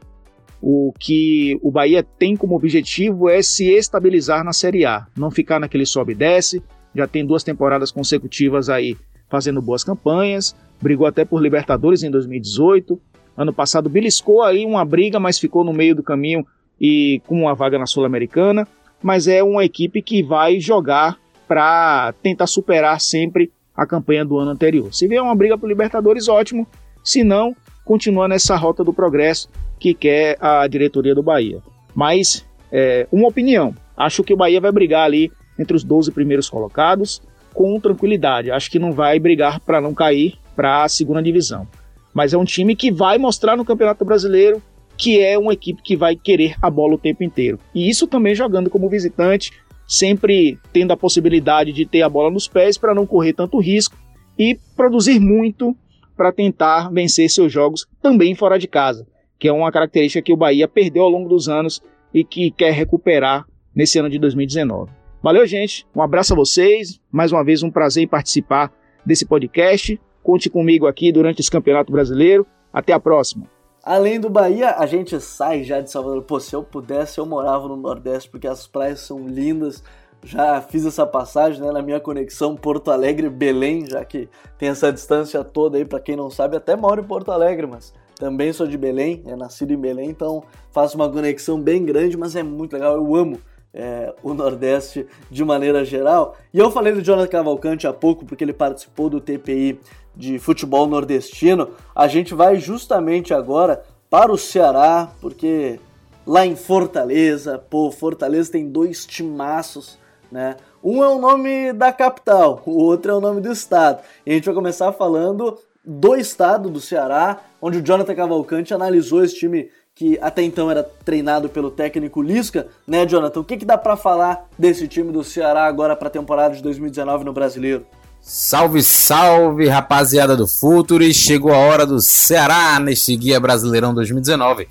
S18: O que o Bahia tem como objetivo é se estabilizar na Série A, não ficar naquele sobe e desce. Já tem duas temporadas consecutivas aí fazendo boas campanhas, brigou até por Libertadores em 2018. Ano passado beliscou aí uma briga, mas ficou no meio do caminho e com uma vaga na Sul-Americana. Mas é uma equipe que vai jogar para tentar superar sempre a campanha do ano anterior. Se vier uma briga por Libertadores, ótimo. Se não, continua nessa rota do progresso que quer a diretoria do Bahia. Mas, é, uma opinião, acho que o Bahia vai brigar ali entre os 12 primeiros colocados com tranquilidade. Acho que não vai brigar para não cair para a segunda divisão. Mas é um time que vai mostrar no Campeonato Brasileiro que é uma equipe que vai querer a bola o tempo inteiro. E isso também jogando como visitante, sempre tendo a possibilidade de ter a bola nos pés para não correr tanto risco e produzir muito para tentar vencer seus jogos também fora de casa que é uma característica que o Bahia perdeu ao longo dos anos e que quer recuperar nesse ano de 2019. Valeu, gente. Um abraço a vocês. Mais uma vez, um prazer em participar desse podcast. Conte comigo aqui durante esse Campeonato Brasileiro. Até a próxima.
S1: Além do Bahia, a gente sai já de Salvador. Pô, se eu pudesse, eu morava no Nordeste, porque as praias são lindas. Já fiz essa passagem né, na minha conexão Porto Alegre-Belém, já que tem essa distância toda aí, para quem não sabe, até moro em Porto Alegre, mas também sou de Belém, é nascido em Belém, então faço uma conexão bem grande, mas é muito legal. Eu amo é, o Nordeste de maneira geral. E eu falei do Jonathan Cavalcante há pouco, porque ele participou do TPI de futebol nordestino. A gente vai justamente agora para o Ceará, porque lá em Fortaleza, pô, Fortaleza tem dois timaços, né? Um é o nome da capital, o outro é o nome do estado. E a gente vai começar falando do estado do Ceará, onde o Jonathan Cavalcante analisou esse time que até então era treinado pelo técnico Lisca, né, Jonathan? O que, que dá para falar desse time do Ceará agora para a temporada de 2019 no Brasileiro?
S19: Salve, salve, rapaziada do Futuri! Chegou a hora do Ceará neste Guia Brasileirão 2019.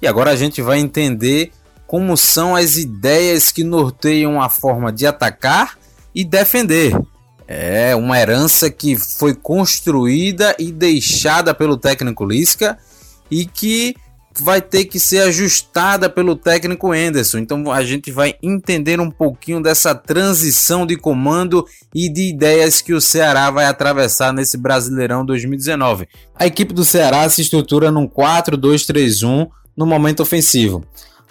S19: E agora a gente vai entender como são as ideias que norteiam a forma de atacar e defender. É uma herança que foi construída e deixada pelo técnico Lisca e que vai ter que ser ajustada pelo técnico Anderson. Então a gente vai entender um pouquinho dessa transição de comando e de ideias que o Ceará vai atravessar nesse Brasileirão 2019. A equipe do Ceará se estrutura num 4-2-3-1 no momento ofensivo.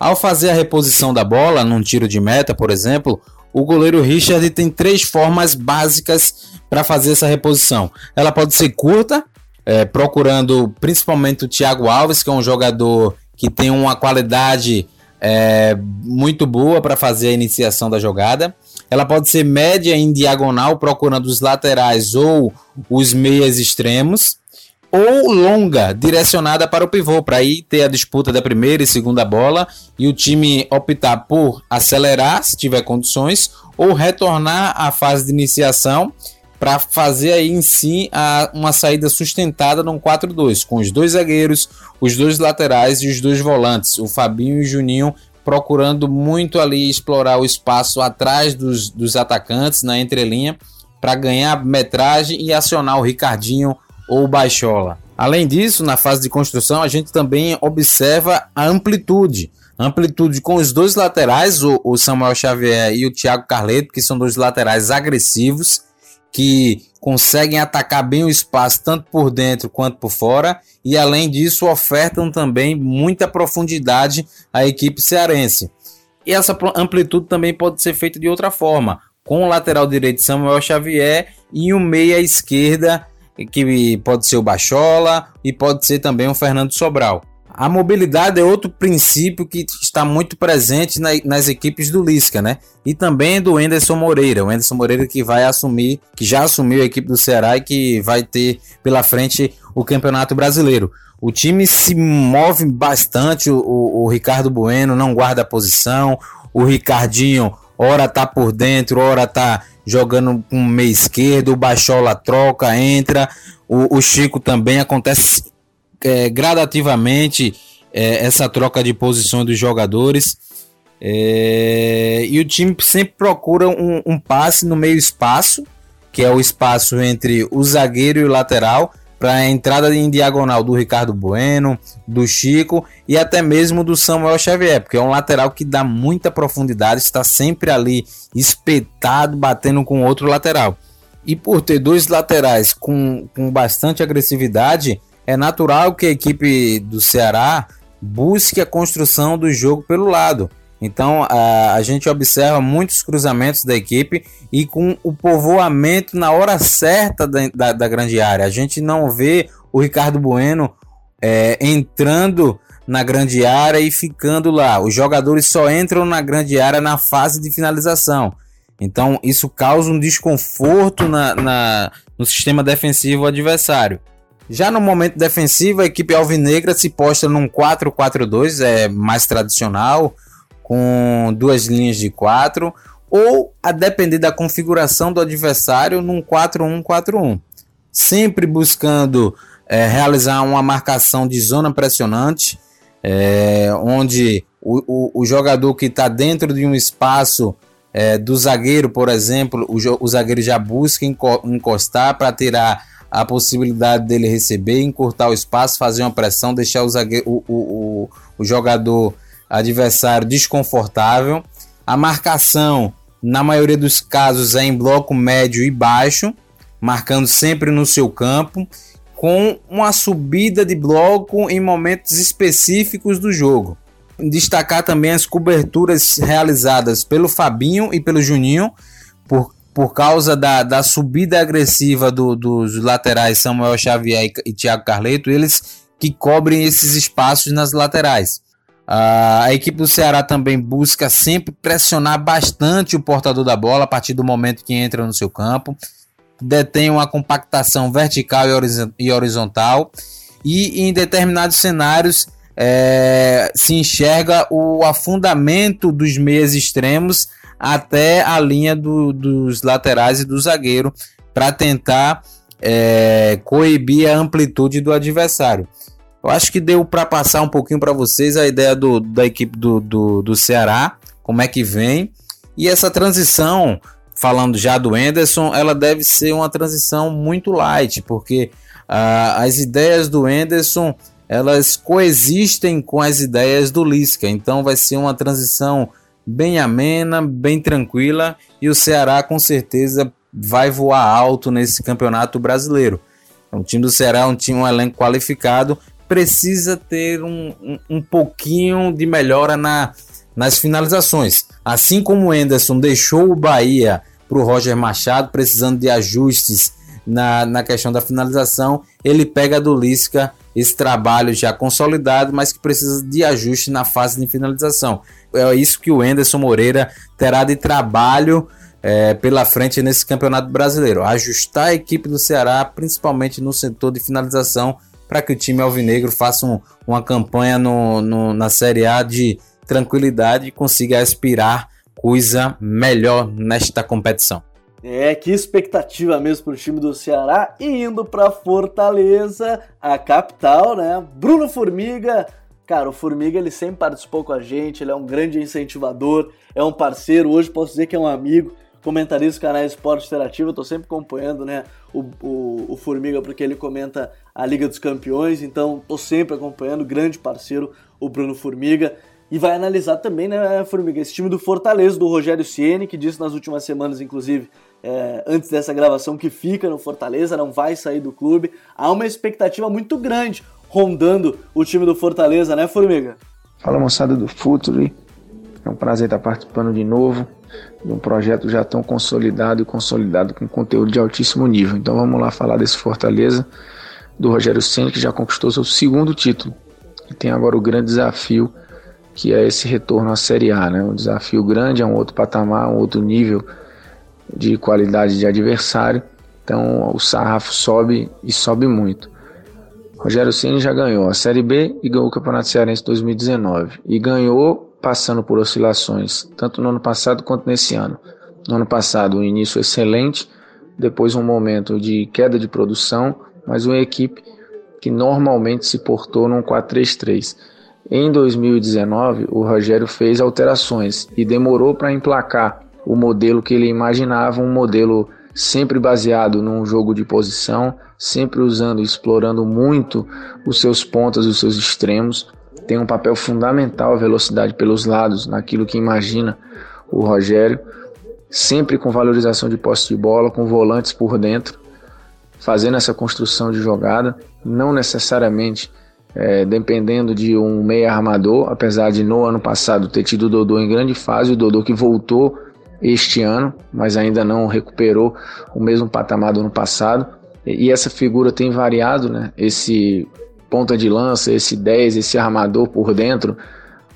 S19: Ao fazer a reposição da bola num tiro de meta, por exemplo, o goleiro Richard tem três formas básicas para fazer essa reposição. Ela pode ser curta, é, procurando principalmente o Thiago Alves, que é um jogador que tem uma qualidade é, muito boa para fazer a iniciação da jogada. Ela pode ser média em diagonal, procurando os laterais ou os meias extremos ou longa, direcionada para o pivô, para aí ter a disputa da primeira e segunda bola e o time optar por acelerar, se tiver condições, ou retornar à fase de iniciação para fazer aí em si a, uma saída sustentada num 4-2, com os dois zagueiros, os dois laterais e os dois volantes, o Fabinho e o Juninho procurando muito ali explorar o espaço atrás dos, dos atacantes na entrelinha para ganhar metragem e acionar o Ricardinho ou baixola. Além disso, na fase de construção, a gente também observa a amplitude. amplitude com os dois laterais, o, Samuel Xavier e o Thiago Carleto, que são dois laterais agressivos, que conseguem atacar bem o espaço tanto por dentro quanto por fora e além disso ofertam também muita profundidade à equipe cearense. E essa amplitude também pode ser feita de outra forma, com o lateral direito Samuel Xavier e o meia esquerda que pode ser o Bachola e pode ser também o Fernando Sobral. A mobilidade é outro princípio que está muito presente na, nas equipes do Lisca, né? E também do Enderson Moreira. O Enderson Moreira que vai assumir, que já assumiu a equipe do Ceará e que vai ter pela frente o Campeonato Brasileiro. O time se move bastante. O, o, Ricardo Bueno não guarda a posição. O Ricardinho, ora tá por dentro, ora tá jogando com o meio esquerdo. O Bachola troca, entra. O, o Chico também acontece é, gradativamente é, essa troca de posição dos jogadores. É, e o time sempre procura um, um, passe no meio espaço, que é o espaço entre o zagueiro e o lateral, para a entrada em diagonal do Ricardo Bueno, do Chico e até mesmo do Samuel Xavier, porque é um lateral que dá muita profundidade, está sempre ali espetado, batendo com outro lateral. E por ter dois laterais com, com bastante agressividade, é natural que a equipe do Ceará busque a construção do jogo pelo lado. Então a, a gente observa muitos cruzamentos da equipe e com o povoamento na hora certa da, da, da grande área. A gente não vê o Ricardo Bueno é, entrando na grande área e ficando lá. Os jogadores só entram na grande área na fase de finalização. Então isso causa um desconforto na, na no sistema defensivo adversário. Já no momento defensivo, a equipe alvinegra se posta num 4-4-2, é mais tradicional, com duas linhas de quatro, ou a depender da configuração do adversário num 4-1-4-1, sempre buscando é, realizar uma marcação de zona pressionante, é, onde o, o, o, jogador que está dentro de um espaço é, do zagueiro, por exemplo, o, o zagueiro já busca encostar para tirar a possibilidade dele receber, encurtar o espaço, fazer uma pressão, deixar o, zagueiro, o, o, o jogador adversário desconfortável. A marcação, na maioria dos casos, é em bloco médio e baixo, marcando sempre no seu campo, com uma subida de bloco em momentos específicos do jogo. Destacar também as coberturas realizadas pelo Fabinho e pelo Juninho, por, por causa da, da subida agressiva do, dos laterais Samuel Xavier e, e Thiago Carleto, eles que cobrem esses espaços nas laterais. Uh, a equipe do Ceará também busca sempre pressionar bastante o portador da bola a partir do momento que entra no seu campo. Detém uma compactação vertical e horizontal. E em determinados cenários é, se enxerga o afundamento dos meias extremos até a linha do, dos laterais e do zagueiro para tentar é, coibir a amplitude do adversário. Eu acho que deu para passar um pouquinho para vocês a ideia do, da equipe do, do, do Ceará, como é que vem. E essa transição, falando já do Enderson, ela deve ser uma transição muito light, porque uh, as ideias do Enderson elas coexistem com as ideias do Lisca. Então vai ser uma transição bem amena, bem tranquila e o Ceará com certeza vai voar alto nesse campeonato brasileiro. O time do Ceará é um time, um elenco qualificado precisa ter um, um, um pouquinho de melhora na, nas finalizações. Assim como o Enderson deixou o Bahia para o Roger Machado, precisando de ajustes na, na questão da finalização, ele pega do Lisca esse trabalho já consolidado, mas que precisa de ajuste na fase de finalização. É isso que o Enderson Moreira terá de trabalho é, pela frente nesse campeonato brasileiro. Ajustar a equipe do Ceará, principalmente no setor de finalização, para que o time alvinegro faça um, uma campanha no, no, na Série A de tranquilidade e consiga aspirar coisa melhor nesta competição.
S1: É, que expectativa mesmo para o time do Ceará e indo para Fortaleza, a capital, né? Bruno Formiga, cara, o Formiga ele sempre participou com a gente, ele é um grande incentivador, é um parceiro, hoje posso dizer que é um amigo comentarista do canal Esporte Interativo, eu tô sempre acompanhando, né, o, o, o, Formiga, porque ele comenta a Liga dos Campeões, então tô sempre acompanhando, grande parceiro, o Bruno Formiga, e vai analisar também, né, Formiga, esse time do Fortaleza, do Rogério Ciene, que disse nas últimas semanas, inclusive, é, antes dessa gravação, que fica no Fortaleza, não vai sair do clube, há uma expectativa muito grande rondando o time do Fortaleza, né, Formiga?
S17: Fala moçada do Futuri, é um prazer estar participando de novo um projeto já tão consolidado e consolidado com conteúdo de altíssimo nível. Então vamos lá falar desse Fortaleza do Rogério Senna que já conquistou seu segundo título.
S20: E tem agora o grande desafio que é esse retorno à Série A, né? Um desafio grande, é um outro patamar, um outro nível de qualidade de adversário. Então o sarrafo sobe e sobe muito. Rogério Ceni já ganhou a Série B e ganhou o Campeonato Cearense 2019 e ganhou passando por oscilações, tanto no ano passado quanto nesse ano. No ano passado, um início excelente, depois um momento de queda de produção, mas uma equipe que normalmente se portou num 4-3-3. Em 2019, o Rogério fez alterações e demorou para emplacar o modelo que ele imaginava, um modelo sempre baseado num jogo de posição, sempre usando e explorando muito os seus pontas, os seus extremos. Tem um papel fundamental a velocidade pelos lados, naquilo que imagina o Rogério, sempre com valorização de posse de bola, com volantes por dentro, fazendo essa construção de jogada, não necessariamente é, dependendo de um meia armador, apesar de no ano passado ter tido o Dodô em grande fase, o Dodô que voltou este ano, mas ainda não recuperou o mesmo patamar do ano passado. E essa figura tem variado, né? Esse ponta de lança, esse 10, esse armador por dentro,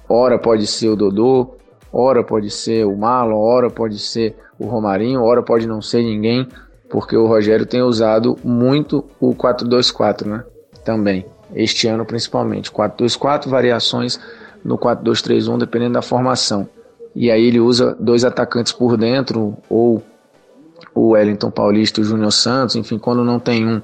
S20: ora pode ser o Dodô, ora pode ser o Marlon, ora pode ser o Romarinho, ora pode não ser ninguém, porque o Rogério tem usado muito o 4-2-4, né? Também, este ano principalmente. 4-2-4, variações no 4-2-3-1, dependendo da formação. E aí ele usa dois atacantes por dentro, ou o Wellington Paulista o Júnior Santos, enfim, quando não tem um,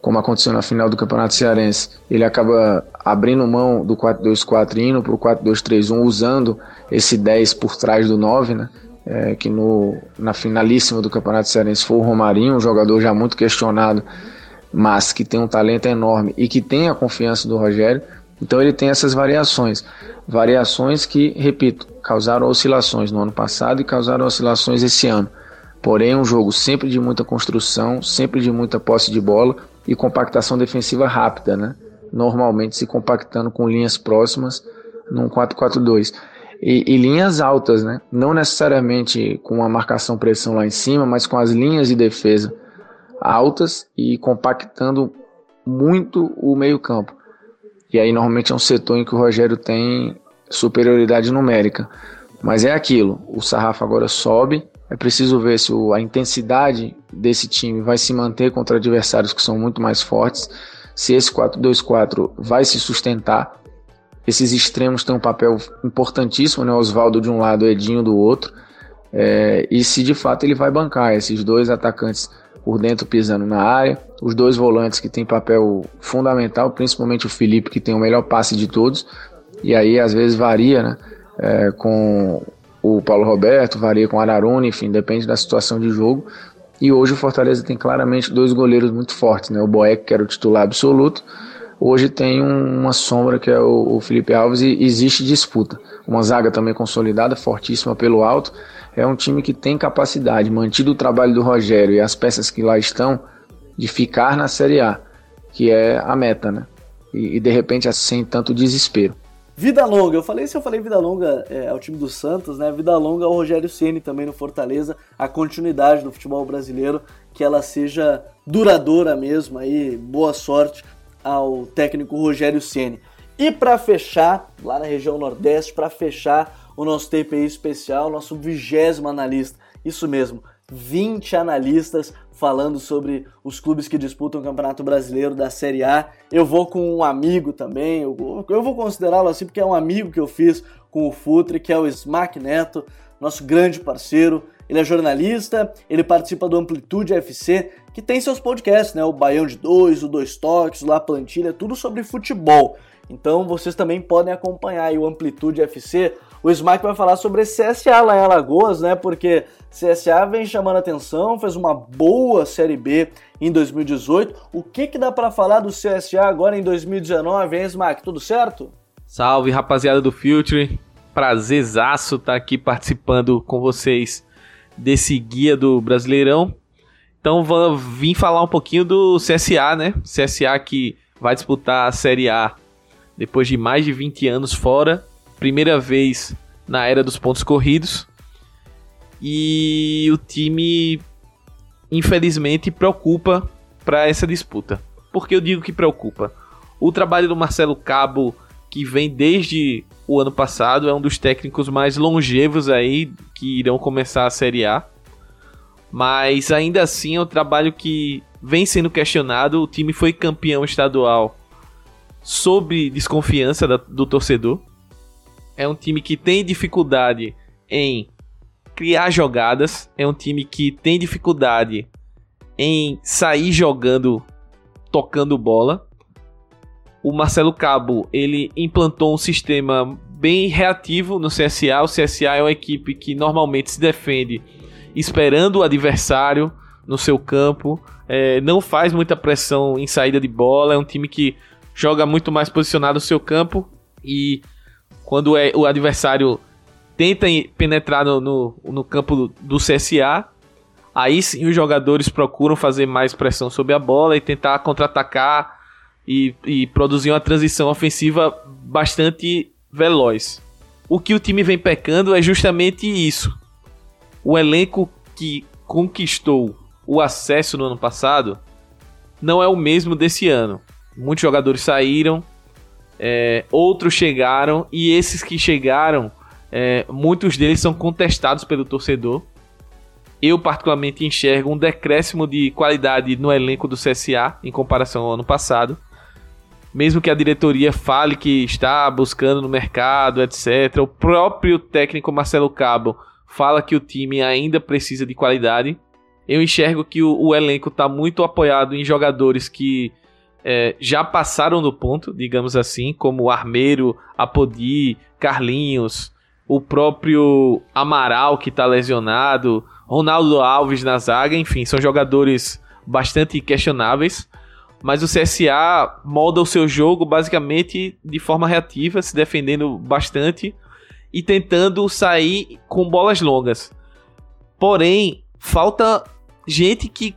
S20: como aconteceu na final do Campeonato Cearense, ele acaba abrindo mão do 4-2-4 indo para o 4-2-3-1, usando esse 10 por trás do 9, né? É, que no, na finalíssima do Campeonato Cearense foi o Romarinho, um jogador já muito questionado, mas que tem um talento enorme e que tem a confiança do Rogério. Então ele tem essas variações. Variações que, repito, causaram oscilações no ano passado e causaram oscilações esse ano. Porém, um jogo sempre de muita construção, sempre de muita posse de bola e compactação defensiva rápida, né? Normalmente se compactando com linhas próximas num 4-4-2. E, e, linhas altas, né? Não necessariamente com a marcação pressão lá em cima, mas com as linhas de defesa altas e compactando muito o meio-campo. E aí normalmente é um setor em que o Rogério tem superioridade numérica. Mas é aquilo, o sarrafo agora sobe, é preciso ver se a intensidade desse time vai se manter contra adversários que são muito mais fortes, se esse 4-2-4 vai se sustentar. Esses extremos têm um papel importantíssimo, né? Oswaldo de um lado, Edinho do outro. É, e se de fato ele vai bancar esses dois atacantes por dentro pisando na área, os dois volantes que têm papel fundamental, principalmente o Felipe que tem o melhor passe de todos, e aí às vezes varia, né? É, com o Paulo Roberto, varia com o Araruna, enfim, depende da situação de jogo. E hoje o Fortaleza tem claramente dois goleiros muito fortes, né? O Boeck, que era o titular absoluto, hoje tem um, uma sombra que é o, o, Felipe Alves e existe disputa. Uma zaga também consolidada, fortíssima pelo alto. É um time que tem capacidade, mantido o trabalho do Rogério e as peças que lá estão, de ficar na Série A, que é a meta, né? E, e de repente sem tanto desespero.
S1: Vida longa, eu falei se eu falei vida longa é, ao time do Santos, né? Vida longa ao Rogério Ceni também no Fortaleza, a continuidade do futebol brasileiro, que ela seja duradoura mesmo aí, boa sorte ao técnico Rogério Ceni. E para fechar, lá na região Nordeste, para fechar o nosso TPI especial, nosso vigésimo analista, isso mesmo, 20 analistas falando sobre os clubes que disputam o Campeonato Brasileiro da Série A. Eu vou com um amigo também, eu, vou considerá-lo assim porque é um amigo que eu fiz com o Futre, que é o Smack Neto, nosso grande parceiro. Ele é jornalista, ele participa do Amplitude FC, que tem seus podcasts, né? O Baião de Dois, o Dois Toques, o La Plantilha, tudo sobre futebol. Então vocês também podem acompanhar o Amplitude FC o Smack vai falar sobre CSA lá em Alagoas, né? Porque CSA vem chamando atenção, fez uma boa Série B em 2018. O que que dá para falar do CSA agora em 2019, hein, Smack? Tudo certo?
S21: Salve, rapaziada do Future. Prazerzaço estar tá aqui participando com vocês desse guia do Brasileirão. Então vim falar um pouquinho do CSA, né? CSA que vai disputar a Série A depois de mais de 20 anos fora primeira vez na era dos pontos corridos. E o time, infelizmente, preocupa para essa disputa. Por que eu digo que preocupa? O trabalho do Marcelo Cabo que vem desde o ano passado, é um dos técnicos mais longevos aí que irão começar a Série A. Mas ainda assim é um trabalho que vem sendo questionado. O time foi campeão estadual sob desconfiança da, do torcedor. É um time que tem dificuldade em criar jogadas. É um time que tem dificuldade em sair jogando, tocando bola. O Marcelo Cabo ele implantou um sistema bem reativo no CSA. O CSA é uma equipe que normalmente se defende esperando o adversário no seu campo. É, não faz muita pressão em saída de bola. É um time que joga muito mais posicionado no seu campo. E quando é, o adversário tenta penetrar no, no, no campo do, CSA, aí sim os jogadores procuram fazer mais pressão sobre a bola e tentar contra-atacar e, e produzir uma transição ofensiva bastante veloz. O que o time vem pecando é justamente isso. O elenco que conquistou o acesso no ano passado não é o mesmo desse ano. Muitos jogadores saíram, é, outros chegaram, e esses que chegaram, é, muitos deles são contestados pelo torcedor. Eu, particularmente, enxergo um decréscimo de qualidade no elenco do CSA em comparação ao ano passado mesmo que a diretoria fale que está buscando no mercado, etc. O próprio técnico Marcelo Cabo fala que o time ainda precisa de qualidade. Eu enxergo que o, o elenco está muito apoiado em jogadores que é, já passaram do ponto, digamos assim, como Armeiro, Apodi, Carlinhos, o próprio Amaral que está lesionado, Ronaldo Alves na zaga, enfim, são jogadores bastante questionáveis mas o CSA molda o seu jogo basicamente de forma reativa, se defendendo bastante e tentando sair com bolas longas. Porém, falta gente que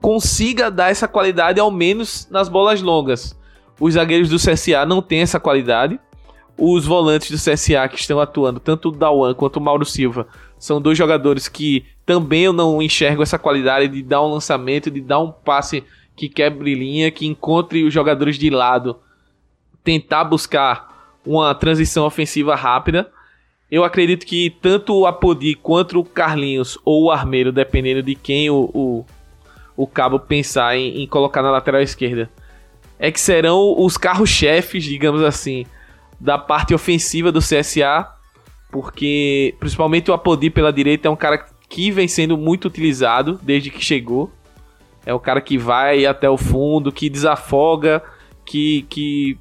S21: consiga dar essa qualidade ao menos nas bolas longas. Os zagueiros do CSA não têm essa qualidade. Os volantes do CSA que estão atuando, tanto o Dawan quanto o Mauro Silva, são dois jogadores que também eu não enxergo essa qualidade de dar um lançamento, de dar um passe que quebre linha, que encontre os jogadores de lado, tentar buscar uma transição ofensiva rápida. Eu acredito que tanto o Apodi quanto o Carlinhos ou o Armeiro, dependendo de quem o, o, o Cabo pensar em, em colocar na lateral esquerda, é que serão os carros-chefes, digamos assim, da parte ofensiva do CSA, porque principalmente o Apodi pela direita é um cara que vem sendo muito utilizado desde que chegou. É o cara que vai até o fundo, que desafoga, que, que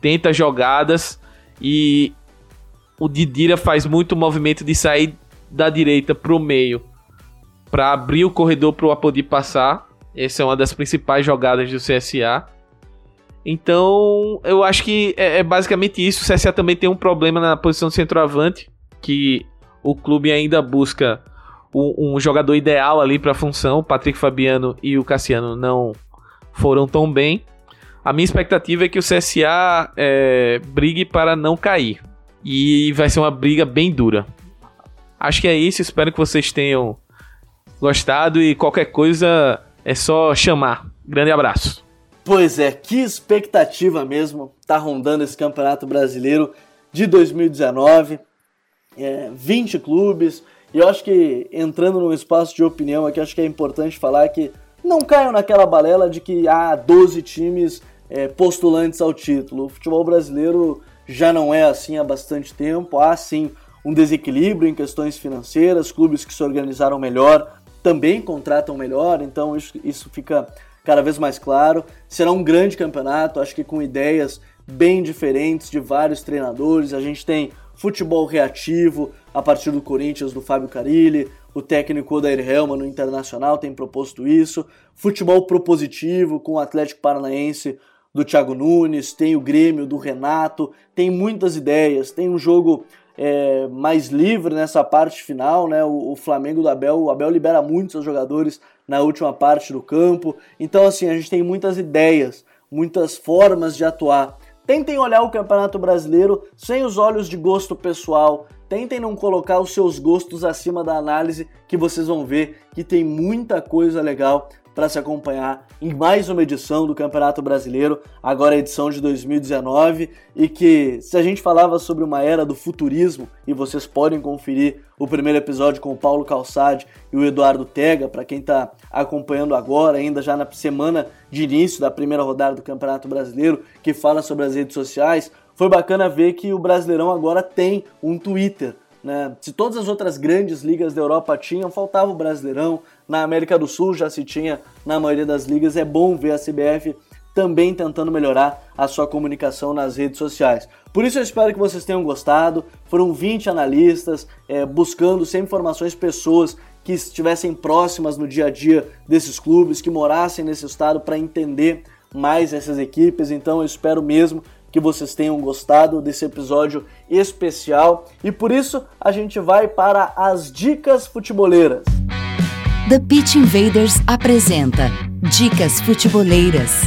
S21: tenta jogadas e o Didira faz muito movimento de sair da direita pro meio para abrir o corredor pro Apodi passar. Essa é uma das principais jogadas do CSA. Então, eu acho que é, é, basicamente isso. O CSA também tem um problema na posição de centroavante, que o clube ainda busca um, um jogador ideal ali para a função. O Patrick Fabiano e o Cassiano não foram tão bem. A minha expectativa é que o CSA é, brigue para não cair. E vai ser uma briga bem dura. Acho que é isso. Espero que vocês tenham gostado. E qualquer coisa é só chamar. Grande abraço.
S1: Pois é, que expectativa mesmo tá rondando esse Campeonato Brasileiro de 2019. É, 20 clubes, e eu acho que, entrando num espaço de opinião aqui, acho que é importante falar que não caiam naquela balela de que há 12 times é, postulantes ao título. O futebol brasileiro já não é assim há bastante tempo. Há sim um desequilíbrio em questões financeiras, clubes que se organizaram melhor também contratam melhor, então isso, isso fica cada vez mais claro. Será um grande campeonato, acho que com ideias bem diferentes de vários treinadores. A gente tem futebol reativo a partir do Corinthians do Fábio Carilli, o técnico Odair Helman no Internacional tem proposto isso, futebol propositivo com o Atlético Paranaense do Thiago Nunes, tem o Grêmio do Renato, tem muitas ideias, tem um jogo é, mais livre nessa parte final, né? O, o, Flamengo do Abel, o Abel libera muitos jogadores na última parte do campo. Então, assim, a gente tem muitas ideias, muitas formas de atuar. Tentem olhar o Campeonato Brasileiro sem os olhos de gosto pessoal. Tentem não colocar os seus gostos acima da análise, que vocês vão ver que tem muita coisa legal para se acompanhar em mais uma edição do Campeonato Brasileiro, agora a edição de 2019, e que se a gente falava sobre uma era do futurismo, e vocês podem conferir o primeiro episódio com o Paulo Calçade e o Eduardo Tega, para quem está acompanhando agora, ainda já na semana de início da primeira rodada do Campeonato Brasileiro, que fala sobre as redes sociais, foi bacana ver que o Brasileirão agora tem um Twitter. Né? Se todas as outras grandes ligas da Europa tinham, faltava o Brasileirão. Na América do Sul já se tinha na maioria das ligas. É bom ver a CBF também tentando melhorar a sua comunicação nas redes sociais. Por isso eu espero que vocês tenham gostado. Foram 20 analistas é, buscando sempre informações, pessoas que estivessem próximas no dia a dia desses clubes, que morassem nesse estado para entender mais essas equipes. Então eu espero mesmo que vocês tenham gostado desse episódio especial e por isso a gente vai para as dicas futeboleiras.
S22: The Pitch Invaders apresenta Dicas Futeboleiras.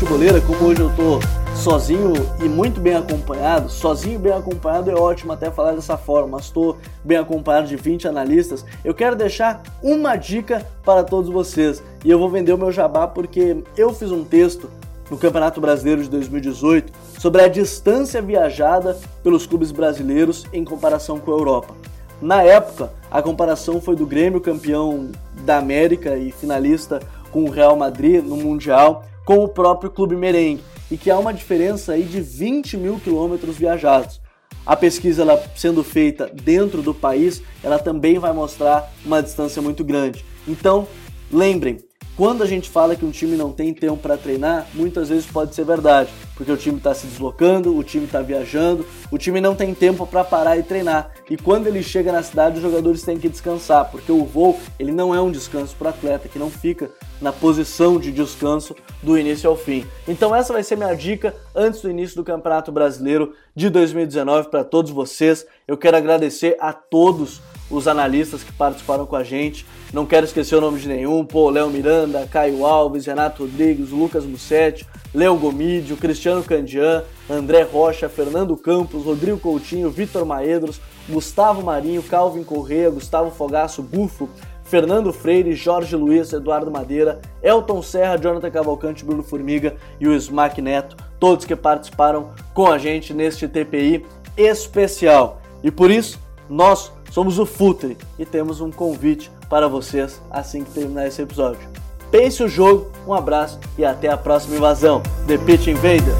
S1: futebolera, como hoje eu tô sozinho e muito bem acompanhado, sozinho e bem acompanhado é ótimo até falar dessa forma, mas estou bem acompanhado de 20 analistas, eu quero deixar uma dica para todos vocês e eu vou vender o meu jabá porque eu fiz um texto no Campeonato Brasileiro de 2018 sobre a distância viajada pelos clubes brasileiros em comparação com a Europa. Na época, a comparação foi do Grêmio campeão da América e finalista com o Real Madrid no Mundial com o próprio Clube Merengue e que há uma diferença aí de 20 mil quilômetros viajados. A pesquisa ela sendo feita dentro do país, ela também vai mostrar uma distância muito grande. Então, lembrem, quando a gente fala que um time não tem tempo para treinar, muitas vezes pode ser verdade, porque o time está se deslocando, o time está viajando, o time não tem tempo para parar e treinar. E quando ele chega na cidade, os jogadores têm que descansar, porque o voo ele não é um descanso para atleta que não fica na posição de descanso do início ao fim. Então essa vai ser minha dica antes do início do Campeonato Brasileiro de 2019 para todos vocês. Eu quero agradecer a todos os analistas que participaram com a gente. Não quero esquecer o nome de nenhum, pô, Léo Miranda, Caio Alves, Renato Rodrigues, Lucas Mussetti, Léo Gomídio, Cristiano Candian, André Rocha, Fernando Campos, Rodrigo Coutinho, Vitor Maedros, Gustavo Marinho, Calvin Corrêa, Gustavo Fogaço, Bufo, Fernando Freire, Jorge Luiz, Eduardo Madeira, Elton Serra, Jonathan Cavalcante, Bruno Formiga e o Smack Neto, todos que participaram com a gente neste TPI especial. E por isso, nós somos o Futre e temos um convite para vocês assim que terminar esse episódio. Pense o jogo, um abraço e até a próxima invasão. The Pitch Invader!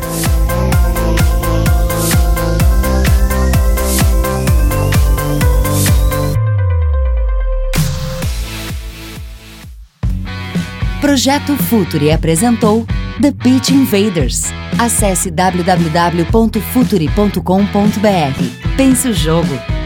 S22: Projeto Futuri apresentou The Pitch Invaders. Acesse www.futuri.com.br. Pense o jogo.